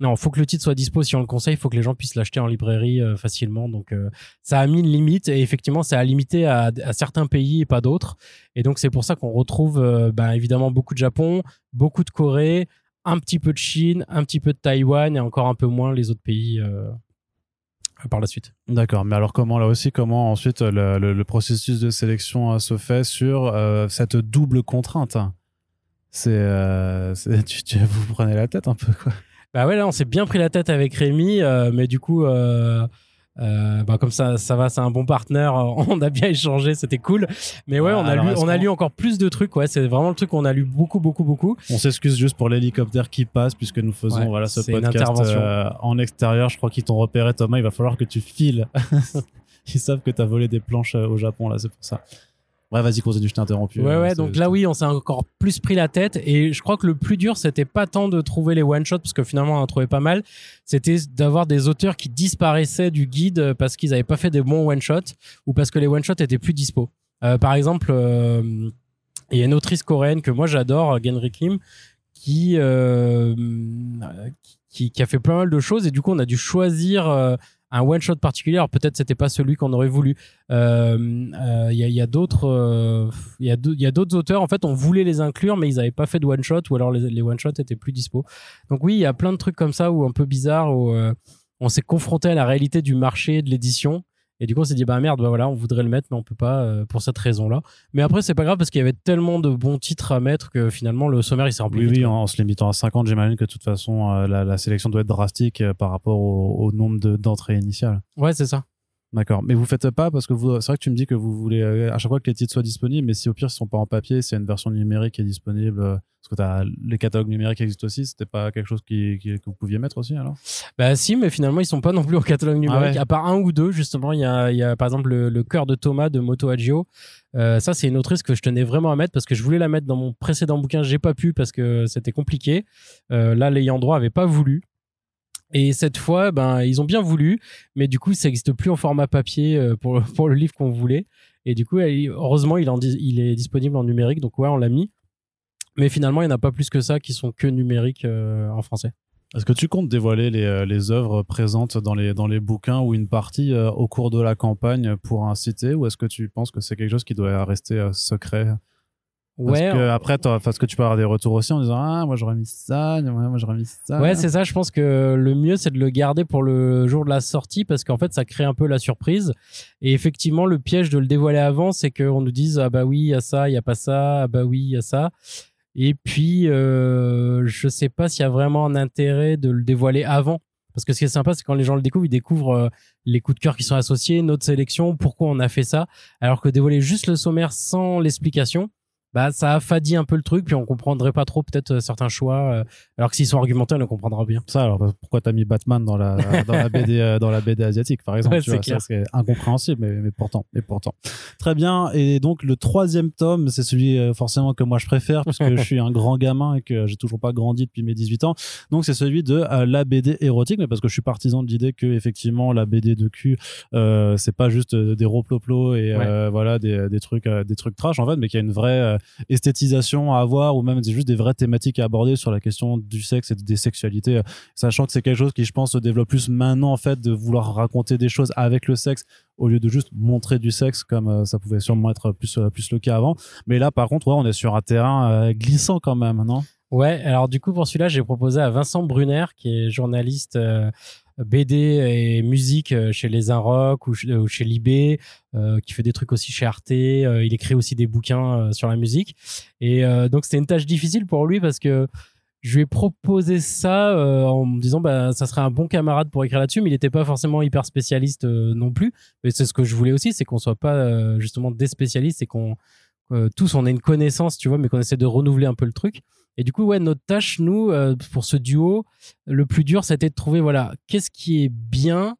non, faut que le titre soit dispo si on le conseille, faut que les gens puissent l'acheter en librairie euh, facilement. Donc euh, ça a mis une limite et effectivement, ça a limité à, certains pays et pas d'autres. Et donc c'est pour ça qu'on retrouve euh, ben, évidemment beaucoup de Japon, beaucoup de Corée, un petit peu de Chine, un petit peu de Taïwan et encore un peu moins les autres pays par la suite. D'accord, mais alors comment là aussi, comment ensuite le, le- le processus de sélection euh, se fait sur euh, cette double contrainte? C'est, euh, tu, tu- vous prenez la tête un peu quoi. Bah ouais, là, on s'est bien pris la tête avec Rémi, mais du coup, euh, bah comme ça, ça va, c'est un bon partenaire. On a bien échangé, c'était cool. Mais ouais, on a alors, lu, on a lu encore plus de trucs. Ouais, c'est vraiment le truc qu'on a lu beaucoup, beaucoup, beaucoup. On s'excuse juste pour l'hélicoptère qui passe puisque nous faisons Ouais, voilà ce podcast euh, en extérieur. Je crois qu'ils t'ont repéré Thomas. Il va falloir que tu files. Ils savent que t'as volé des planches euh, au Japon là, c'est pour ça. Ouais, vas-y, continue, je t'ai interrompu. Ouais, Euh, ouais. c'est- Donc là, oui, on s'est encore plus pris la tête. Et je crois que le plus dur, c'était pas tant de trouver les one shots parce que finalement, on en trouvait pas mal. C'était d'avoir des auteurs qui disparaissaient du guide parce qu'ils avaient pas fait des bons one shots ou parce que les one shots étaient plus dispo. Euh, par exemple, euh, il y a une autrice coréenne que moi j'adore, Genri Kim, qui, euh, qui qui a fait pas mal de choses et du coup on a dû choisir euh, un one shot particulier. Peut-être c'était pas celui qu'on aurait voulu. Euh, euh, Il y a, il d'autres, euh, il il y a d'autres auteurs. En fait, on voulait les inclure, mais ils n'avaient pas fait de one shot ou alors les, les one shots étaient plus dispo. Donc oui, il y a plein de trucs comme ça ou un peu bizarres où euh, on s'est confronté à la réalité du marché de l'édition. Et du coup, on s'est dit, bah merde, bah voilà, on voudrait le mettre, mais on peut pas euh, pour cette raison-là. Mais après, c'est pas grave parce qu'il y avait tellement de bons titres à mettre que finalement, le sommaire, il s'est rempli. Oui, vite, oui, quoi. en, se limitant à 50, j'imagine que de toute façon, euh, la, la sélection doit être drastique euh, par rapport au, au nombre de- d'entrées initiales. Ouais, c'est ça. D'accord. Mais vous faites pas parce que vous, c'est vrai que tu me dis que vous voulez euh, à chaque fois que les titres soient disponibles, mais si au pire ils sont pas en papier, s'il y a une version numérique qui est disponible, euh, parce que t'as les catalogues numériques existent aussi, c'était pas quelque chose qui, qui- que vous pouviez mettre aussi alors? Bah si, mais finalement ils sont pas non plus au catalogue numérique. ouais. À part un ou deux justement, il y a, y a par exemple le, le cœur de Thomas de Moto Agio. Euh, ça c'est une autrice que je tenais vraiment à mettre parce que je voulais la mettre dans mon précédent bouquin, j'ai pas pu parce que c'était compliqué. Euh, là l'ayant droit avait pas voulu. Et cette fois, ben ils ont bien voulu, mais du coup ça n'existe plus en format papier euh, pour le livre qu'on voulait. Et du coup, elle- heureusement il, en est disponible en numérique, donc ouais on l'a mis. Mais finalement, il n'y en a pas plus que ça qui sont que numériques euh, en français. Est-ce que tu comptes dévoiler les, euh, œuvres présentes dans les, dans les bouquins ou une partie euh, au cours de la campagne pour inciter ou est-ce que tu penses que c'est quelque chose qui doit rester euh, secret? Parce Ouais, que après, parce que tu peux avoir des retours aussi en disant Ah, moi j'aurais mis ça, moi j'aurais mis ça. Ouais, c'est ça. Je pense que le mieux, c'est de le garder pour le jour de la sortie parce qu'en fait, ça crée un peu la surprise. Et effectivement, le piège de le dévoiler avant, c'est qu'on nous dise ah bah oui, il y a ça, il y a pas ça, ah bah oui, il y a ça. Et puis, euh, je sais pas s'il y a vraiment un intérêt de le dévoiler avant. Parce que ce qui est sympa, c'est quand les gens le découvrent, ils découvrent euh, les coups de cœur qui sont associés, notre sélection, pourquoi on a fait ça. Alors que dévoiler juste le sommaire sans l'explication, bah ça affadit un peu le truc, puis on comprendrait pas trop peut-être euh, certains choix. euh, alors que s'ils sont argumentés, on comprendra bien. Ça, alors bah, pourquoi t'as mis Batman dans la, dans la, BD, euh, dans la BD asiatique, par exemple Ouais, tu c'est vois, clair. Ça, c'est incompréhensible, mais, mais pourtant, mais pourtant. Très bien. Et donc, le troisième tome, c'est celui euh, forcément que moi je préfère, puisque je suis un grand gamin et que j'ai toujours pas grandi depuis mes 18 ans. Donc, c'est celui de euh, la BD érotique, mais parce que je suis partisan de l'idée que, effectivement, la BD de cul, euh, c'est pas juste des roploplos et euh, voilà, des, des trucs, euh, des trucs trash, en fait, mais qu'il y a une vraie, euh, esthétisation à avoir ou même juste des vraies thématiques à aborder sur la question du sexe et des sexualités, sachant que c'est quelque chose qui, je pense, se développe plus maintenant en fait de vouloir raconter des choses avec le sexe au lieu de juste montrer du sexe comme ça pouvait sûrement être plus plus le cas avant. Mais là, par contre, ouais, on est sur un terrain glissant quand même, non? Ouais, alors du coup pour celui-là, j'ai proposé à Vincent Brunner, qui est journaliste euh, BD et musique euh, chez Les Inrocks ou, ou, chez Libé, euh, qui fait des trucs aussi chez Arte. il écrit aussi des bouquins sur la musique. Et donc c'était une tâche difficile pour lui parce que je lui ai proposé ça en me disant bah ça serait un bon camarade pour écrire là-dessus, mais il n'était pas forcément hyper spécialiste non plus. Mais c'est ce que je voulais aussi, c'est qu'on soit pas justement des spécialistes et qu'on tous on ait une connaissance, tu vois, mais qu'on essaie de renouveler un peu le truc. Et du coup, ouais, notre tâche, nous, euh, pour ce duo, le plus dur, c'était de trouver, voilà, qu'est-ce qui est bien,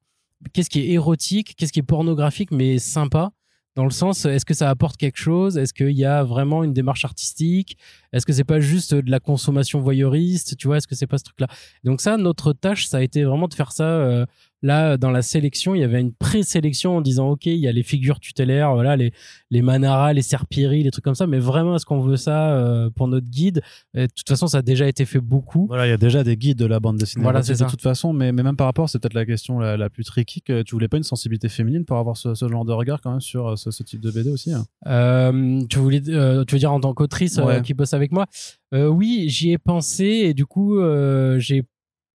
qu'est-ce qui est érotique, qu'est-ce qui est pornographique, mais sympa. Dans le sens, est-ce que ça apporte quelque chose? Est-ce qu'il y a vraiment une démarche artistique? Est-ce que c'est pas juste de la consommation voyeuriste? Tu vois, est-ce que c'est pas ce truc-là? Donc ça, notre tâche, ça a été vraiment de faire ça euh, Là, dans la sélection, il y avait une présélection en disant, OK, il y a les figures tutélaires, voilà, les, les Manara, les Serpiri, les trucs comme ça. Mais vraiment, est-ce qu'on veut ça euh, pour notre guide? De toute façon, ça a déjà été fait beaucoup. Voilà, il y a déjà des guides de la bande dessinée. Voilà, c'est De toute façon, mais, mais même par rapport, c'est peut-être la question la, plus tricky. Que tu voulais pas une sensibilité féminine pour avoir ce, genre de regard quand même sur euh, ce, type de BD aussi hein euh, tu, voulais, tu veux dire en tant qu'autrice qui bosse avec moi? Oui, j'y ai pensé et du coup, j'ai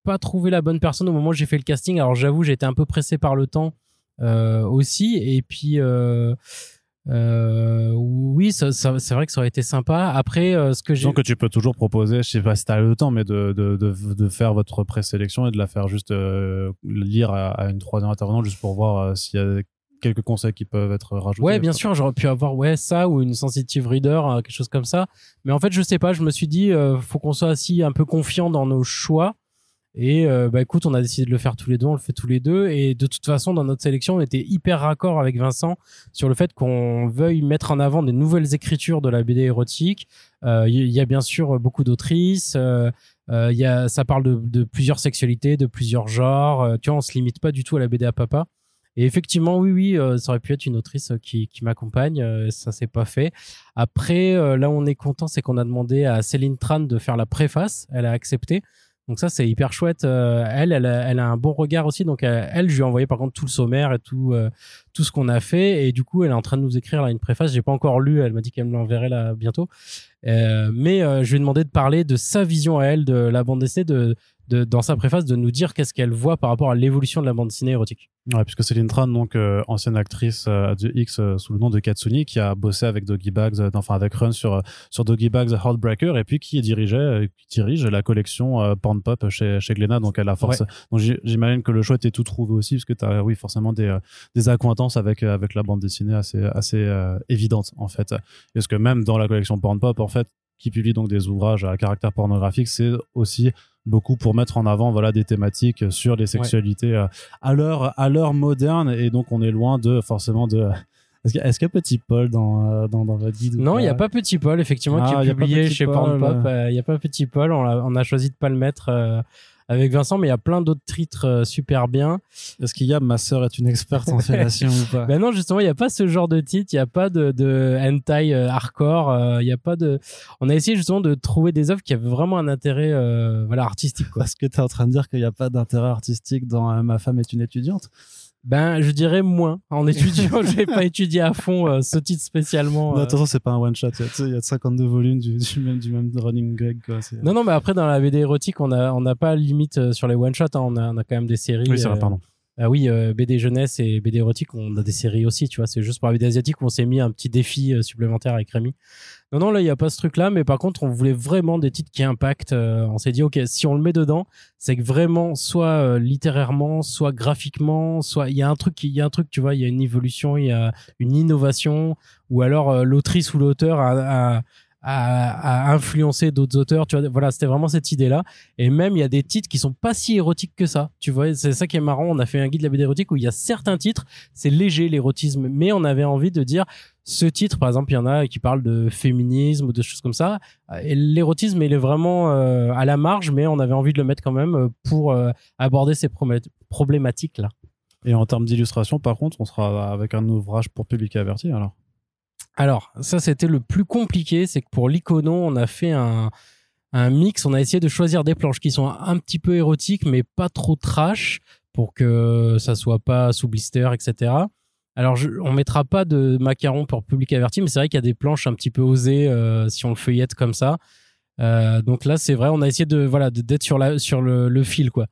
pas trouvé la bonne personne au moment où j'ai fait le casting. Alors j'avoue, j'étais un peu pressé par le temps euh, aussi. Et puis, euh, euh, oui, ça, c'est vrai que ça aurait été sympa. Après, ce que j'ai. Donc, que tu peux toujours proposer, je sais pas si t'as le temps, mais de, de, de, faire votre présélection et de la faire juste lire à, une troisième intervenante juste pour voir s'il y a quelques conseils qui peuvent être rajoutés. Ouais, bien sûr, j'aurais pu avoir ouais ça ou une sensitive reader, quelque chose comme ça. Mais en fait, je sais pas. Je me suis dit, faut qu'on soit assis un peu confiant dans nos choix et euh, bah écoute, on a décidé de le faire tous les deux, on le fait tous les deux. Et de toute façon, dans notre sélection, on était hyper raccord avec Vincent sur le fait qu'on veuille mettre en avant des nouvelles écritures de la BD érotique. Il euh, y, a bien sûr beaucoup d'autrices. Euh, euh, y a, ça parle de, plusieurs sexualités, de plusieurs genres. Euh, tu vois, on se limite pas du tout à la BD à papa. Et effectivement, oui, oui, ça aurait pu être une autrice qui, qui m'accompagne. ça s'est pas fait. Après, là où on est content, c'est qu'on a demandé à Céline Tran de faire la préface. Elle a accepté. Donc ça, c'est hyper chouette. Euh, elle, elle a, elle a, un bon regard aussi. Donc euh, elle, je lui ai envoyé par contre tout le sommaire et tout, euh, tout ce qu'on a fait. Et du coup, elle est en train de nous écrire là une préface. J'ai pas encore lu. Elle m'a dit qu'elle me l'enverrait là bientôt. mais je lui ai demandé de parler de sa vision à elle de la bande d'essai, de de, dans sa préface de nous dire qu'est-ce qu'elle voit par rapport à l'évolution de la bande dessinée érotique. Ouais, puisque Céline Tran, donc euh, ancienne actrice euh, de X euh, sous le nom de Katsuni, qui a bossé avec Doggy Bags, enfin avec Run sur sur Doggy Bags Heartbreaker, et puis qui dirigeait, qui dirige la collection Porn Pop chez chez Glénat, donc elle a force. Donc j'imagine que le choix était tout trouvé aussi, parce que tu as oui forcément des des accointances avec avec la bande dessinée assez assez évidentes en fait. Parce que même dans la collection Porn Pop, en fait, qui publie donc des ouvrages à caractère pornographique, c'est aussi beaucoup pour mettre en avant voilà des thématiques sur les sexualités euh, à l'heure à l'heure moderne et donc on est loin de forcément de est-ce qu'il y, a Petit Paul dans, euh, dans, dans votre guide Non, il n'y a pas Petit Paul, effectivement, qui ah, est publié chez Pornpop. Euh. Il n'y a pas Petit Paul, on a, on a choisi de pas le mettre avec Vincent, mais il y a plein d'autres titres euh, super bien. Est-ce qu'il y a Ma sœur est une experte en fellation ou pas Ben non, justement, il n'y a pas ce genre de titre, il n'y a pas de, de hentai euh, hardcore, euh, il y a pas de. On a essayé justement de trouver des œuvres qui avaient vraiment un intérêt, voilà, artistique. Quoi. Parce que tu es en train de dire qu'il n'y a pas d'intérêt artistique dans Ma femme est une étudiante ben, je dirais moins. En étudiant, je vais pas étudier à fond euh, ce titre spécialement. Non, attention, c'est pas un one shot. Il y a 52 volumes du, même, du même running gag. Quoi. Non, non, mais après, dans la BD érotique, on a, on n'a pas limite euh, sur les one shots. Hein. On, a, on a quand même des séries. Oui, c'est vrai, pardon. Ah oui, euh, BD jeunesse et BD érotique, on a des séries aussi, tu vois. C'est juste pour la BD asiatique où on s'est mis un petit défi euh, supplémentaire avec Rémi. Non, non, là, il n'y a pas ce truc-là, mais par contre, on voulait vraiment des titres qui impactent. Euh, on s'est dit, OK, si on le met dedans, c'est que vraiment, soit littérairement, soit graphiquement, soit il y a un truc, il y a un truc, tu vois, il y a une évolution, il y a une innovation, ou alors l'autrice ou l'auteur a, a à, influencer d'autres auteurs. Tu vois, voilà, c'était vraiment cette idée-là. Et même, il y a des titres qui sont pas si érotiques que ça. Tu vois, c'est ça qui est marrant. On a fait un guide de la BD érotique où il y a certains titres, c'est léger l'érotisme, mais on avait envie de dire ce titre, par exemple, il y en a qui parlent de féminisme ou de choses comme ça. L'érotisme, il est vraiment euh, à la marge, mais on avait envie de le mettre quand même euh, pour euh, aborder ces problématiques-là. Et en termes d'illustration, par contre, on sera avec un ouvrage pour public averti alors Alors, ça, c'était le plus compliqué. C'est que pour l'icono, on a fait un, mix. On a essayé de choisir des planches qui sont un petit peu érotiques, mais pas trop trash pour que ça soit pas sous blister, etc. Alors, je, on mettra pas de macaron pour public averti, mais c'est vrai qu'il y a des planches un petit peu osées euh, si on le feuillette comme ça. Euh, donc là, c'est vrai, on a essayé de voilà d'être sur sur le, le fil quoi.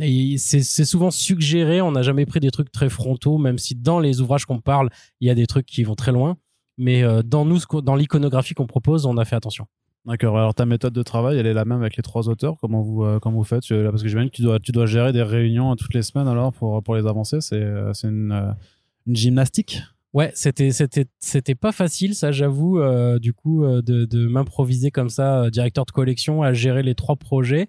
Et c'est souvent suggéré. On n'a jamais pris des trucs très frontaux, même si dans les ouvrages qu'on parle, il y a des trucs qui vont très loin. Mais euh, dans nous, dans l'iconographie qu'on propose, on a fait attention. D'accord. Alors ta méthode de travail, elle est la même avec les trois auteurs. Comment vous euh, comment vous faites? Parce que j'imagine que tu dois tu dois gérer des réunions toutes les semaines alors pour pour les avancer. C'est euh, une, une gymnastique? Ouais, c'était c'était c'était pas facile, ça j'avoue, euh, du coup de, de m'improviser comme ça, directeur de collection, à gérer les trois projets.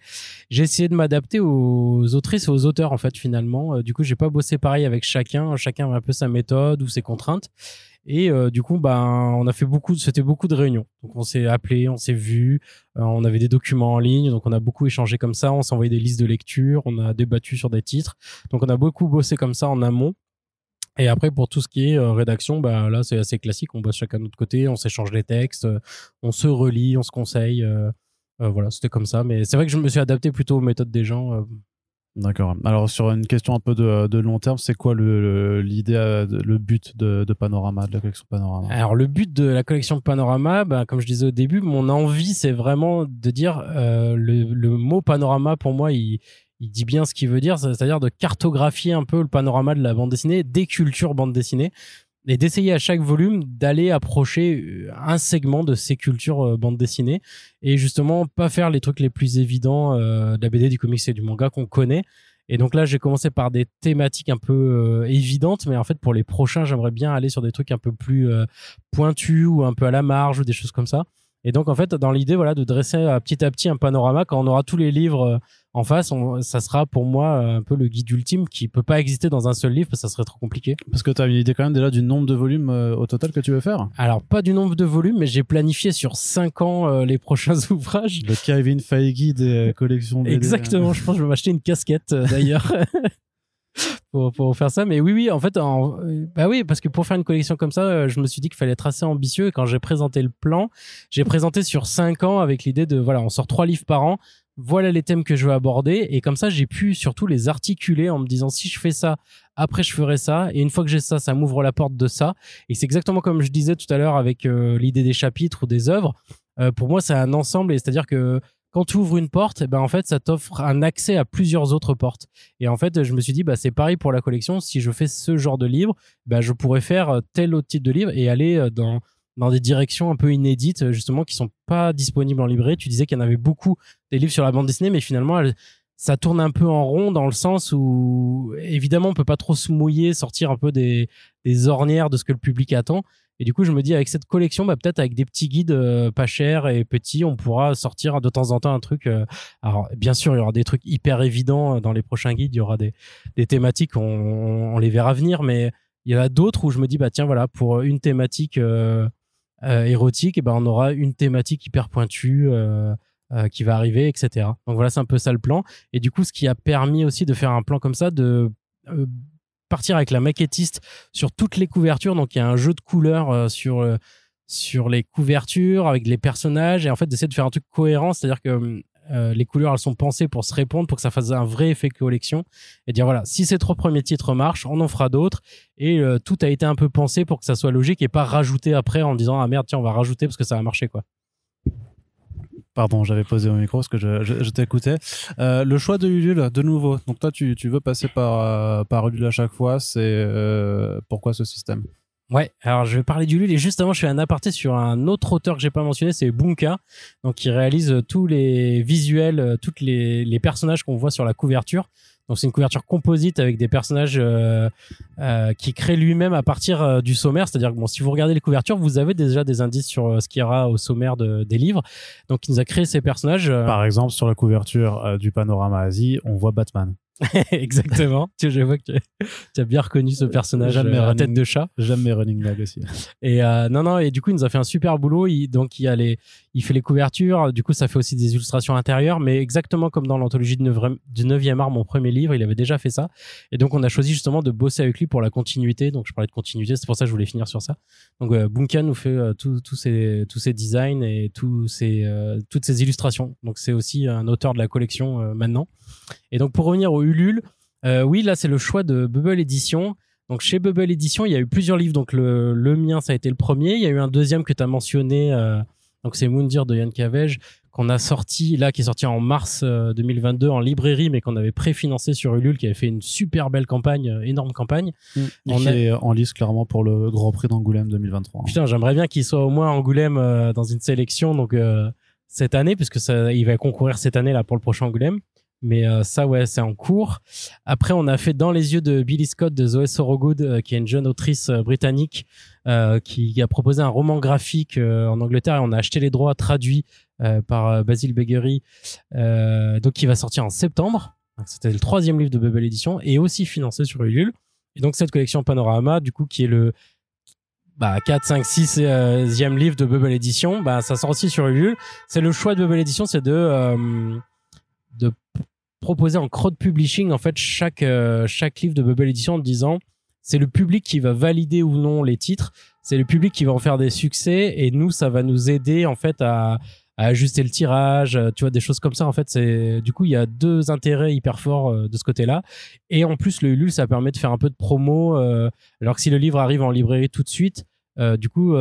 J'ai essayé de m'adapter aux autrices et aux auteurs en fait finalement. du coup, j'ai pas bossé pareil avec chacun. Chacun a un peu sa méthode ou ses contraintes. Et du coup, ben, on a fait beaucoup, c'était beaucoup de réunions. Donc, on s'est appelé, on s'est vu, on avait des documents en ligne, donc on a beaucoup échangé comme ça, on s'est envoyé des listes de lecture, on a débattu sur des titres. Donc, on a beaucoup bossé comme ça en amont. Et après, pour tout ce qui est euh, rédaction, bah, là, c'est assez classique. On bosse chacun de notre côté, on s'échange les textes, euh, on se relit, on se conseille. Euh, voilà, c'était comme ça. Mais c'est vrai que je me suis adapté plutôt aux méthodes des gens. D'accord. Alors, sur une question un peu de, long terme, c'est quoi l'idée, le, le, but de, de, Panorama, de la collection Panorama? Alors, le but de la collection Panorama, bah, comme je disais au début, mon envie, c'est vraiment de dire le, le, mot Panorama, pour moi, il il dit bien ce qu'il veut dire, c'est-à-dire de cartographier un peu le panorama de la bande dessinée, des cultures bande dessinée, et d'essayer à chaque volume d'aller approcher euh, un segment de ces cultures euh, bande dessinée, et justement pas faire les trucs les plus évidents euh, de la BD, du comics et du manga qu'on connaît. Et donc là, j'ai commencé par des thématiques un peu évidentes, mais en fait, pour les prochains, j'aimerais bien aller sur des trucs un peu plus pointus ou un peu à la marge ou des choses comme ça. Et donc, en fait, dans l'idée, voilà, de dresser petit à petit un panorama, quand on aura tous les livres en face, ça sera pour moi euh, un peu le guide ultime qui peut pas exister dans un seul livre parce que ça serait trop compliqué. Parce que tu as une idée quand même déjà du nombre de volumes au total que tu veux faire Alors, pas du nombre de volumes, mais j'ai planifié sur 5 ans les prochains ouvrages. Le Kevin Feige des collections BD. Exactement, je pense que je vais m'acheter une casquette d'ailleurs. pour, pour, faire ça. Mais oui, oui, en fait, en, bah oui, parce que pour faire une collection comme ça, euh, je me suis dit qu'il fallait être assez ambitieux. Et quand j'ai présenté le plan, j'ai présenté sur cinq ans avec l'idée de, voilà, on sort trois livres par an. Voilà les thèmes que je veux aborder. Et comme ça, j'ai pu surtout les articuler en me disant, si je fais ça, après je ferai ça. Et une fois que j'ai ça, ça m'ouvre la porte de ça. Et c'est exactement comme je disais tout à l'heure avec euh, l'idée des chapitres ou des œuvres. Euh, pour moi, c'est un ensemble. Et c'est-à-dire que quand tu ouvres une porte, eh ben en fait, ça t'offre un accès à plusieurs autres portes. Et en fait, je me suis dit, bah, c'est pareil pour la collection. Si je fais ce genre de livre, bah, je pourrais faire tel autre type de livre et aller euh, dans, dans des directions un peu inédites, euh, justement, qui sont pas disponibles en librairie. Tu disais qu'il y en avait beaucoup des livres sur la bande dessinée, mais finalement, ça tourne un peu en rond dans le sens où, évidemment, on peut pas trop se mouiller, sortir un peu des, ornières de ce que le public attend. Et du coup, je me dis, avec cette collection, bah, peut-être avec des petits guides euh, pas chers et petits, on pourra sortir de temps en temps un truc. Euh, alors, bien sûr, il y aura des trucs hyper évidents dans les prochains guides. Il y aura des, thématiques, on, les verra venir, mais il y en a d'autres où je me dis, bah, tiens, voilà, pour une thématique érotique, et ben, on aura une thématique hyper pointue. qui va arriver, etc. Donc voilà, c'est un peu ça le plan. Et du coup, ce qui a permis aussi de faire un plan comme ça, de partir avec la maquettiste sur toutes les couvertures. Donc il y a un jeu de couleurs euh, sur euh, sur les couvertures avec les personnages et en fait d'essayer de faire un truc cohérent, c'est-à-dire que euh, les couleurs elles sont pensées pour se répondre pour que ça fasse un vrai effet collection et dire voilà si ces trois premiers titres marchent on en fera d'autres et tout a été un peu pensé pour que ça soit logique et pas rajouté après en disant ah merde tiens on va rajouter parce que ça a marché quoi Pardon, j'avais posé mon micro parce que je, t'écoutais. Euh, le choix de Ulule, de nouveau. Donc toi, tu, tu veux passer par, euh, par Ulule à chaque fois. C'est euh, pourquoi ce système? Ouais, alors je vais parler d'Ulule et justement je fais un aparté sur un autre auteur que j'ai pas mentionné, c'est Bunka, donc qui réalise tous les visuels, tous les, personnages qu'on voit sur la couverture. Donc c'est une couverture composite avec des personnages euh, euh, qui crée lui-même à partir euh, du sommaire. C'est-à-dire que bon, si vous regardez les couvertures, vous avez déjà des indices sur euh, ce qu'il y aura au sommaire de, des livres. Donc il nous a créé ces personnages. Par exemple, sur la couverture du Panorama Asie, on voit Batman. Exactement. tu, je vois que tu as bien reconnu ce personnage à tête de chat. J'aime mes running gags aussi. Et non, non. Et du coup, il nous a fait un super boulot. Il, donc il y a les, il fait les couvertures. Du coup, ça fait aussi des illustrations intérieures, mais exactement comme dans l'anthologie du 9e art, mon premier livre, il avait déjà fait ça. Et donc, on a choisi justement de bosser avec lui pour la continuité. Donc, je parlais de continuité, c'est pour ça que je voulais finir sur ça. Donc, euh, Bunka nous fait euh, tous ces tous ces designs et tous ces euh, toutes ces illustrations. Donc, c'est aussi un auteur de la collection euh, maintenant. Et donc, pour revenir au Ulule, oui, là, c'est le choix de Bubble Edition. Donc chez Bubble Edition, il y a eu plusieurs livres. Donc le, le mien, ça a été le premier. Il y a eu un deuxième que tu as mentionné. Euh, donc c'est Moundir de Yann Cavege qu'on a sorti là, qui est sorti en mars 2022 euh, en librairie, mais qu'on avait préfinancé sur Ulule, qui avait fait une super belle campagne, euh, énorme campagne. Mmh. On qui est en lice clairement pour le Grand Prix d'Angoulême 2023. Putain, j'aimerais bien qu'il soit au moins Angoulême dans une sélection. Donc cette année, puisque ça, il va concourir cette année là pour le prochain Angoulême. Mais euh, ça, ouais, c'est en cours. Après, on a fait Dans les yeux de Billy Scott de Zoé Sorogood, euh, qui est une jeune autrice euh, britannique qui a proposé un roman graphique en Angleterre et on a acheté les droits traduits par Basil Beggery, donc qui va sortir en septembre. C'était le troisième livre de Bubble Edition et aussi financé sur Ulule. Et donc cette collection Panorama, du coup, qui est le bah, 4, 5, 6 e livre de Bubble Edition, bah, ça sort aussi sur Ulule. C'est le choix de Bubble Edition, c'est de de proposer en crowd publishing en fait chaque euh, chaque livre de Bubble Edition en disant c'est le public qui va valider ou non les titres, c'est le public qui va en faire des succès et nous ça va nous aider en fait à, ajuster le tirage, tu vois des choses comme ça en fait c'est du coup il y a deux intérêts hyper forts euh, de ce côté-là et en plus le Ulule ça permet de faire un peu de promo euh, alors que si le livre arrive en librairie tout de suite du coup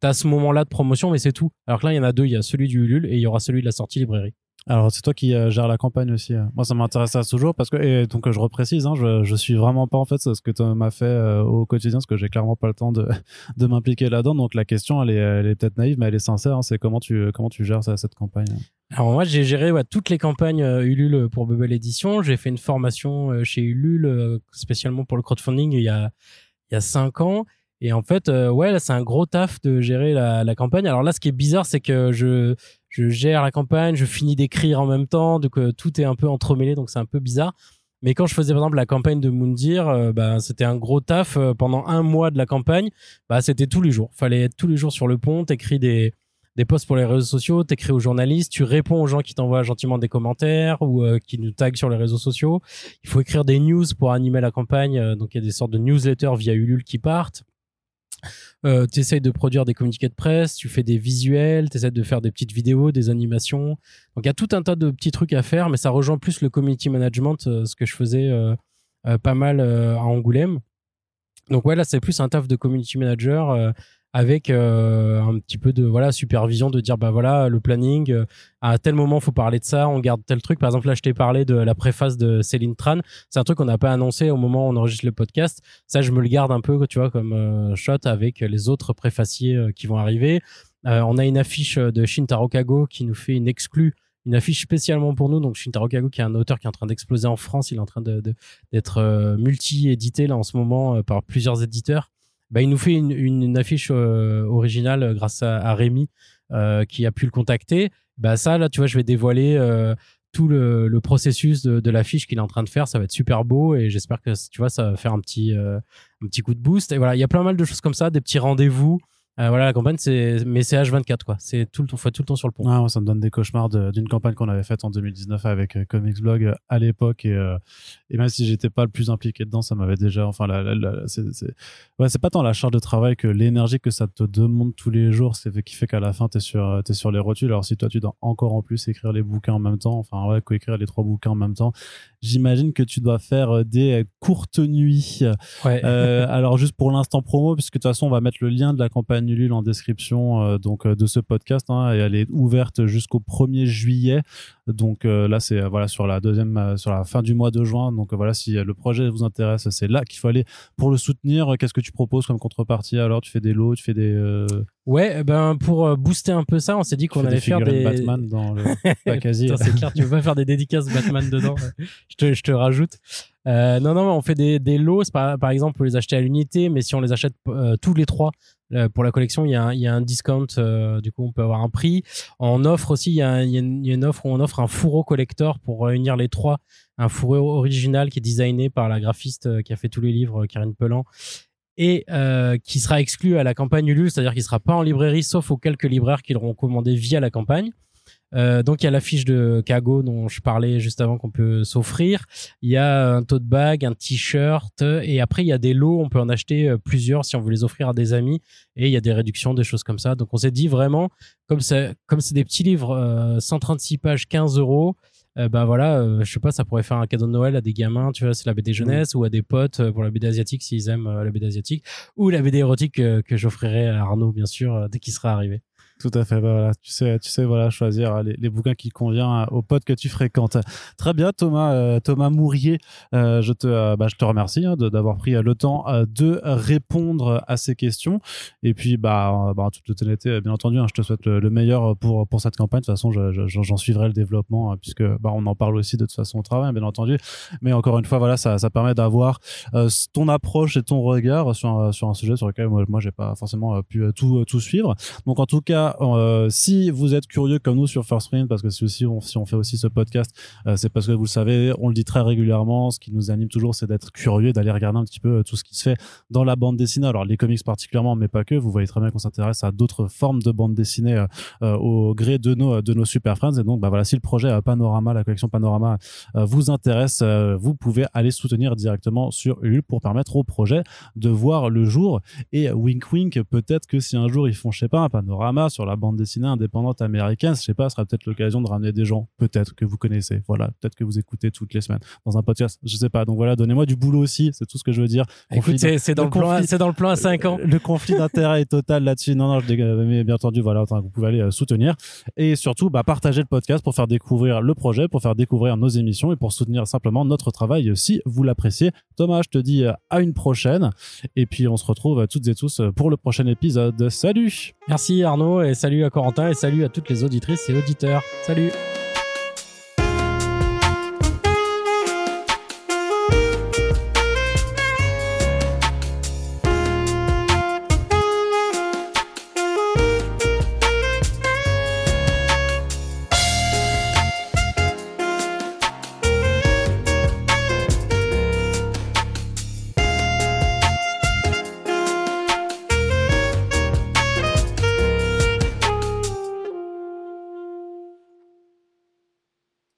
tu as ce moment-là de promotion mais c'est tout. Alors que là il y en a deux, il y a celui du Ulule et il y aura celui de la sortie librairie. Alors, c'est toi qui euh, gères la campagne aussi. Hein. Moi, ça m'intéresse toujours parce que, et donc, je reprécise, hein, je, je suis vraiment pas en fait ce que tu m'as fait euh, au quotidien, parce que j'ai clairement pas le temps de, de m'impliquer là-dedans. Donc, la question, elle est, elle est peut-être naïve, mais elle est sincère. Hein. c'est comment tu, comment tu gères ça, cette campagne Alors, moi, j'ai géré toutes les campagnes euh, Ulule pour Bubble Edition. J'ai fait une formation chez Ulule spécialement pour le crowdfunding il y a, il y a cinq ans. Et en fait, ouais, là, c'est un gros taf de gérer la, la campagne. Alors là, ce qui est bizarre, c'est que je, je gère la campagne, je finis d'écrire en même temps, donc euh, tout est un peu entremêlé, donc c'est un peu bizarre. Mais quand je faisais par exemple la campagne de Moundir, euh, bah, c'était un gros taf euh, pendant un mois de la campagne. Bah, c'était tous les jours. Fallait être tous les jours sur le pont, t'écris des, des posts pour les réseaux sociaux, t'écris aux journalistes, tu réponds aux gens qui t'envoient gentiment des commentaires ou qui nous taguent sur les réseaux sociaux. Il faut écrire des news pour animer la campagne. donc il y a des sortes de newsletters via Ulule qui partent. Euh, tu essayes de produire des communiqués de presse, tu fais des visuels, tu essaies de faire des petites vidéos, des animations. Donc il y a tout un tas de petits trucs à faire, mais ça rejoint plus le community management, euh, ce que je faisais euh, pas mal à Angoulême. Donc ouais, là c'est plus un taf de community manager avec euh, un petit peu de voilà supervision de dire bah voilà le planning euh, à tel moment faut parler de ça on garde tel truc. Par exemple là je t'ai parlé de la préface de Céline Tran. C'est un truc qu'on n'a pas annoncé au moment où on enregistre le podcast. Ça je me le garde un peu tu vois comme euh, shot avec les autres préfaciers qui vont arriver. On a une affiche de Shintaro Kago qui nous fait une exclue une affiche spécialement pour nous. Donc Shintaro Kago, qui est un auteur qui est en train d'exploser en France, il est en train d'être multi-édité là en ce moment par plusieurs éditeurs bah, il nous fait une, affiche euh, originale euh, grâce à, Rémi euh, qui a pu le contacter. Bah ça là, tu vois, je vais dévoiler tout le, processus de, de l'affiche qu'il est en train de faire. Ça va être super beau et j'espère que tu vois, ça va faire un petit un petit coup de boost. Et voilà, il y a plein mal de choses comme ça, des petits rendez-vous. Euh, voilà, la campagne, c'est mais c'est H24 quoi. C'est tout le temps, faut tout le temps sur le pont. Ah, ça me donne des cauchemars d'une campagne qu'on avait faite en 2019 avec euh, Comics Blog euh, à l'époque et, et même si j'étais pas le plus impliqué dedans, ça m'avait déjà, enfin, la, la, c'est ouais, c'est pas tant la charge de travail que l'énergie que ça te demande tous les jours, c'est qui fait qu'à la fin t'es sur t'es sur les rotules. Alors si toi tu dois encore en plus écrire les bouquins en même temps, enfin ouais, coécrire les trois bouquins en même temps, j'imagine que tu dois faire des courtes nuits. Ouais. alors juste pour l'instant promo, puisque de toute façon on va mettre le lien de la campagne Ulule en description euh, donc euh, de ce podcast hein, et elle est ouverte jusqu'au 1er juillet. Donc euh, là c'est voilà sur la deuxième sur la fin du mois de juin. Donc voilà si le projet vous intéresse, c'est là qu'il faut aller pour le soutenir. Qu'est-ce que tu proposes comme contrepartie alors? Tu fais des lots, tu fais des Ouais, eh ben pour booster un peu ça, on s'est dit qu'on allait faire des Batman dans le c'est clair, tu veux pas faire des dédicaces Batman dedans. je te je te rajoute. Euh, non, non, on fait des, des lots, par, par exemple, pour les acheter à l'unité, mais si on les achète tous les trois pour la collection, il y a un, discount, euh, du coup, on peut avoir un prix. En offre aussi, il y, a, une offre où on offre un fourreau collector pour réunir les trois. Un fourreau original qui est designé par la graphiste qui a fait tous les livres, Karine Pelan. et euh, qui sera exclu à la campagne Ulule, c'est-à-dire qu'il sera pas en librairie sauf aux quelques libraires qui l'auront commandé via la campagne. Euh, donc il y a la fiche de Kago dont je parlais juste avant qu'on peut s'offrir. Il y a un tote bag, un t-shirt et après il y a des lots. On peut en acheter euh, plusieurs si on veut les offrir à des amis et il y a des réductions, des choses comme ça. Donc on s'est dit vraiment comme c'est comme c'est des petits livres, euh, 136 pages, 15 euros. Euh, bah voilà, euh, je sais pas, ça pourrait faire un cadeau de Noël à des gamins, tu vois, c'est la BD jeunesse ou à des potes euh, pour la BD asiatique s'ils aiment la BD asiatique ou la BD érotique que j'offrirai à Arnaud bien sûr dès qu'il sera arrivé. Tout à fait. Bah voilà, tu sais, tu sais, voilà, choisir les, les bouquins qui conviennent aux potes que tu fréquentes. Très bien, Thomas, euh, Thomas Mourier, euh, je te, euh, bah, je te remercie hein, d'avoir pris le temps de répondre à ces questions. Et puis, bah, bah toute honnêteté, bien entendu, hein, je te souhaite le, meilleur pour pour cette campagne. De toute façon, j'en suivrai le développement puisque bah, on en parle aussi de toute façon au travail, bien entendu. Mais encore une fois, voilà, ça, ça permet d'avoir ton approche et ton regard sur sur un sujet sur lequel moi, moi j'ai pas forcément pu tout tout suivre. Donc, en tout cas euh, si vous êtes curieux comme nous sur First Print, parce que si, on fait aussi ce podcast, euh, c'est parce que vous le savez, on le dit très régulièrement. Ce qui nous anime toujours, c'est d'être curieux, d'aller regarder un petit peu euh, tout ce qui se fait dans la bande dessinée. Alors les comics particulièrement, mais pas que. Vous voyez très bien qu'on s'intéresse à d'autres formes de bande dessinée au gré de nos de nos super friends. Et donc, bah voilà, si le projet Panorama, la collection Panorama, vous intéresse, vous pouvez aller soutenir directement sur Ulule pour permettre au projet de voir le jour. Et wink wink, peut-être que si un jour ils font, je sais pas, un panorama sur la bande dessinée indépendante américaine, je sais pas, ce sera peut-être l'occasion de ramener des gens, peut-être que vous connaissez, voilà, peut-être que vous écoutez toutes les semaines dans un podcast, je sais pas. Donc voilà, donnez-moi du boulot aussi, c'est tout ce que je veux dire. Écoute, c'est dans le, plan, c'est dans le plan à 5 ans. Le conflit d'intérêt est total là-dessus. Non, non, je mais bien entendu, voilà, vous pouvez aller euh, soutenir et surtout, bah, partager le podcast pour faire découvrir le projet, pour faire découvrir nos émissions et pour soutenir simplement notre travail si vous l'appréciez. Thomas, je te dis euh, à une prochaine et puis on se retrouve euh, toutes et tous pour le prochain épisode. Salut! Merci Arnaud et salut à Corentin et salut à toutes les auditrices et auditeurs. Salut